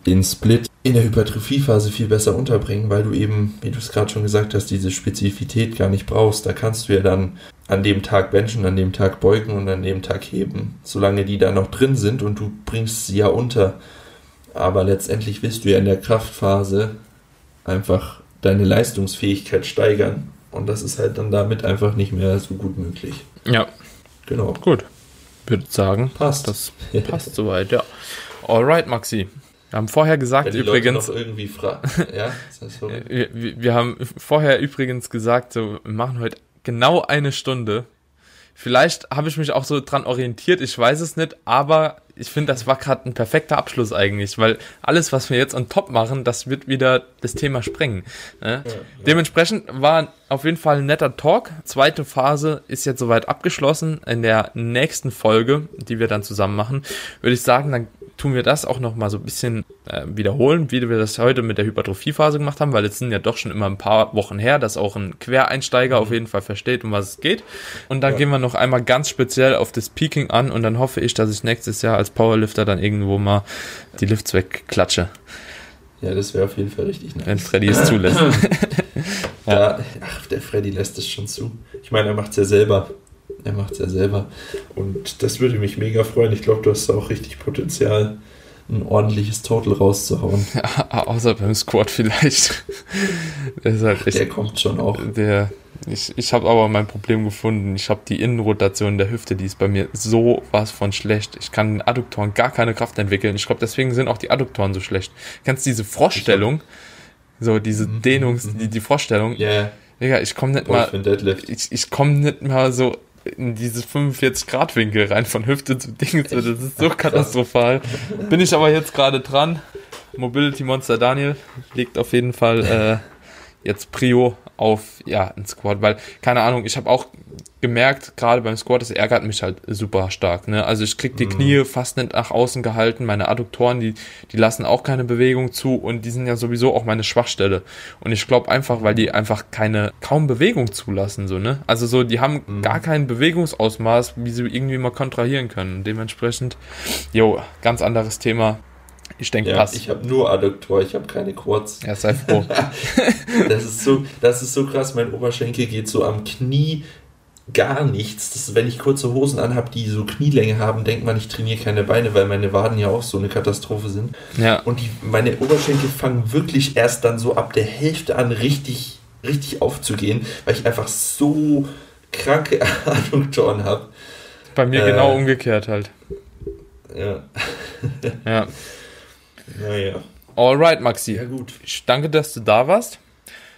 den Split in der Hypertrophiephase viel besser unterbringen, weil du eben, wie du es gerade schon gesagt hast, diese Spezifität gar nicht brauchst. Da kannst du ja dann an dem Tag benchen, an dem Tag beugen und an dem Tag heben, solange die da noch drin sind und du bringst sie ja unter. Aber letztendlich willst du ja in der Kraftphase einfach deine Leistungsfähigkeit steigern und das ist halt dann damit einfach nicht mehr so gut möglich. Ja, Genau. Gut. Würde sagen, passt. Das passt soweit, ja. Alright, Maxi. Wir haben vorher gesagt, übrigens. ja, wir, wir haben vorher übrigens gesagt, so, wir machen heute genau eine Stunde. Vielleicht habe ich mich auch so dran orientiert, ich weiß es nicht, aber ich finde, das war gerade ein perfekter Abschluss eigentlich, weil alles, was wir jetzt on top machen, das wird wieder das Thema sprengen. Ne? Ja, ja. Dementsprechend war auf jeden Fall ein netter Talk. Zweite Phase ist jetzt soweit abgeschlossen. In der nächsten Folge, die wir dann zusammen machen, würde ich sagen, dann tun wir das auch noch mal so ein bisschen äh, wiederholen, wie wir das heute mit der Hypertrophiephase gemacht haben, weil es sind ja doch schon immer ein paar Wochen her, dass auch ein Quereinsteiger auf jeden Fall versteht, um was es geht. Und dann ja. gehen wir noch einmal ganz speziell auf das Peaking an und dann hoffe ich, dass ich nächstes Jahr als Powerlifter dann irgendwo mal die Lifts wegklatsche. Ja, das wäre auf jeden Fall richtig nice. Wenn Freddy es zulässt. ja. ach, der Freddy lässt es schon zu. Ich meine, er macht es ja selber. Er macht es ja selber. Und das würde mich mega freuen. Ich glaube, du hast auch richtig Potenzial, ein ordentliches Total rauszuhauen. Ja, außer beim Squad vielleicht. der, halt echt, der kommt schon auch. Der, ich ich habe aber mein Problem gefunden. Ich habe die Innenrotation der Hüfte, die ist bei mir so was von schlecht. Ich kann in Adduktoren gar keine Kraft entwickeln. Ich glaube, deswegen sind auch die Adduktoren so schlecht. Kennst diese Froschstellung? So diese mhm. Dehnungs, mhm. die, die Froschstellung. Ja. Yeah. Digga, ich komme nicht mal. Ich, ich komme nicht mal so in dieses 45-Grad-Winkel rein von Hüfte zu Ding. Das ist so katastrophal. Bin ich aber jetzt gerade dran. Mobility Monster Daniel legt auf jeden Fall äh, jetzt Prio auf ja ein Squad, weil keine Ahnung, ich habe auch gemerkt, gerade beim Squat, das ärgert mich halt super stark. Ne? Also ich krieg die mhm. Knie fast nicht nach außen gehalten, meine Adduktoren, die, die lassen auch keine Bewegung zu und die sind ja sowieso auch meine Schwachstelle. Und ich glaube einfach, weil die einfach keine, kaum Bewegung zulassen, so, ne? Also so, die haben mhm. gar kein Bewegungsausmaß, wie sie irgendwie mal kontrahieren können. Dementsprechend, jo, ganz anderes Thema. Ich denke, ja, passt. Ich habe nur Adduktor, ich habe keine Quads. Ja, sei froh. das, ist so, das ist so krass, mein Oberschenkel geht so am Knie gar nichts. Das, wenn ich kurze Hosen anhabe, die so Knielänge haben, denkt man, ich trainiere keine Beine, weil meine Waden ja auch so eine Katastrophe sind. Ja. Und die, meine Oberschenkel fangen wirklich erst dann so ab der Hälfte an richtig, richtig aufzugehen, weil ich einfach so kranke Adduktoren habe. Bei mir äh, genau umgekehrt halt. Ja. ja. Naja. Alright, Maxi. Ja, gut. Ich danke, dass du da warst.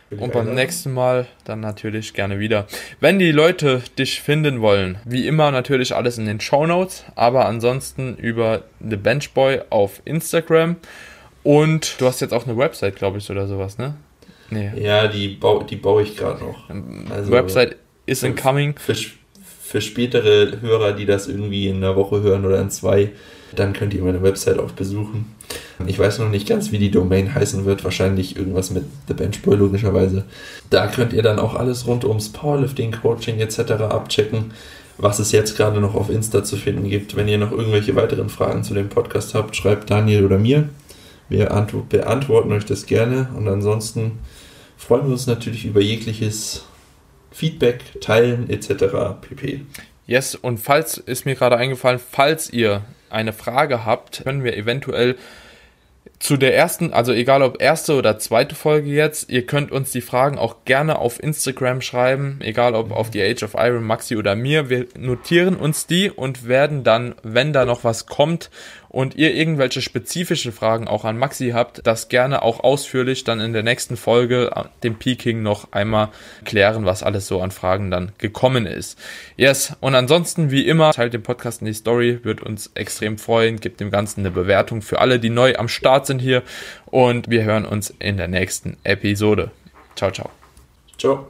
Und beim nächsten Mal dann natürlich gerne wieder. Wenn die Leute dich finden wollen, wie immer natürlich alles in den Show Notes, aber ansonsten über The Benchboy auf Instagram. Und du hast jetzt auch eine Website, glaube ich, oder sowas, ne? Nee. Ja, die, bau, die baue ich gerade noch. Also Website is incoming. Für, für spätere Hörer, die das irgendwie in einer Woche hören oder in zwei, dann könnt ihr meine Website auch besuchen. Ich weiß noch nicht ganz, wie die Domain heißen wird. Wahrscheinlich irgendwas mit The Benchboy logischerweise. Da könnt ihr dann auch alles rund ums Powerlifting, Coaching etc. abchecken, was es jetzt gerade noch auf Insta zu finden gibt. Wenn ihr noch irgendwelche weiteren Fragen zu dem Podcast habt, schreibt Daniel oder mir. Wir beantworten euch das gerne und ansonsten freuen wir uns natürlich über jegliches Feedback, Teilen etc. pp. Yes, und falls ist mir gerade eingefallen, falls ihr eine Frage habt, können wir eventuell zu der ersten, also egal ob erste oder zweite Folge jetzt, ihr könnt uns die Fragen auch gerne auf Instagram schreiben, egal ob auf die Age of Iron, Maxi oder mir. Wir notieren uns die und werden dann, wenn da noch was kommt und ihr irgendwelche spezifischen Fragen auch an Maxi habt, das gerne auch ausführlich dann in der nächsten Folge, äh, dem Peking, noch einmal klären, was alles so an Fragen dann gekommen ist. Yes, und ansonsten wie immer, teilt den Podcast in die Story, wird uns extrem freuen, gibt dem Ganzen eine Bewertung für alle, die neu am Start sind hier und wir hören uns in der nächsten Episode. Ciao, ciao. Ciao.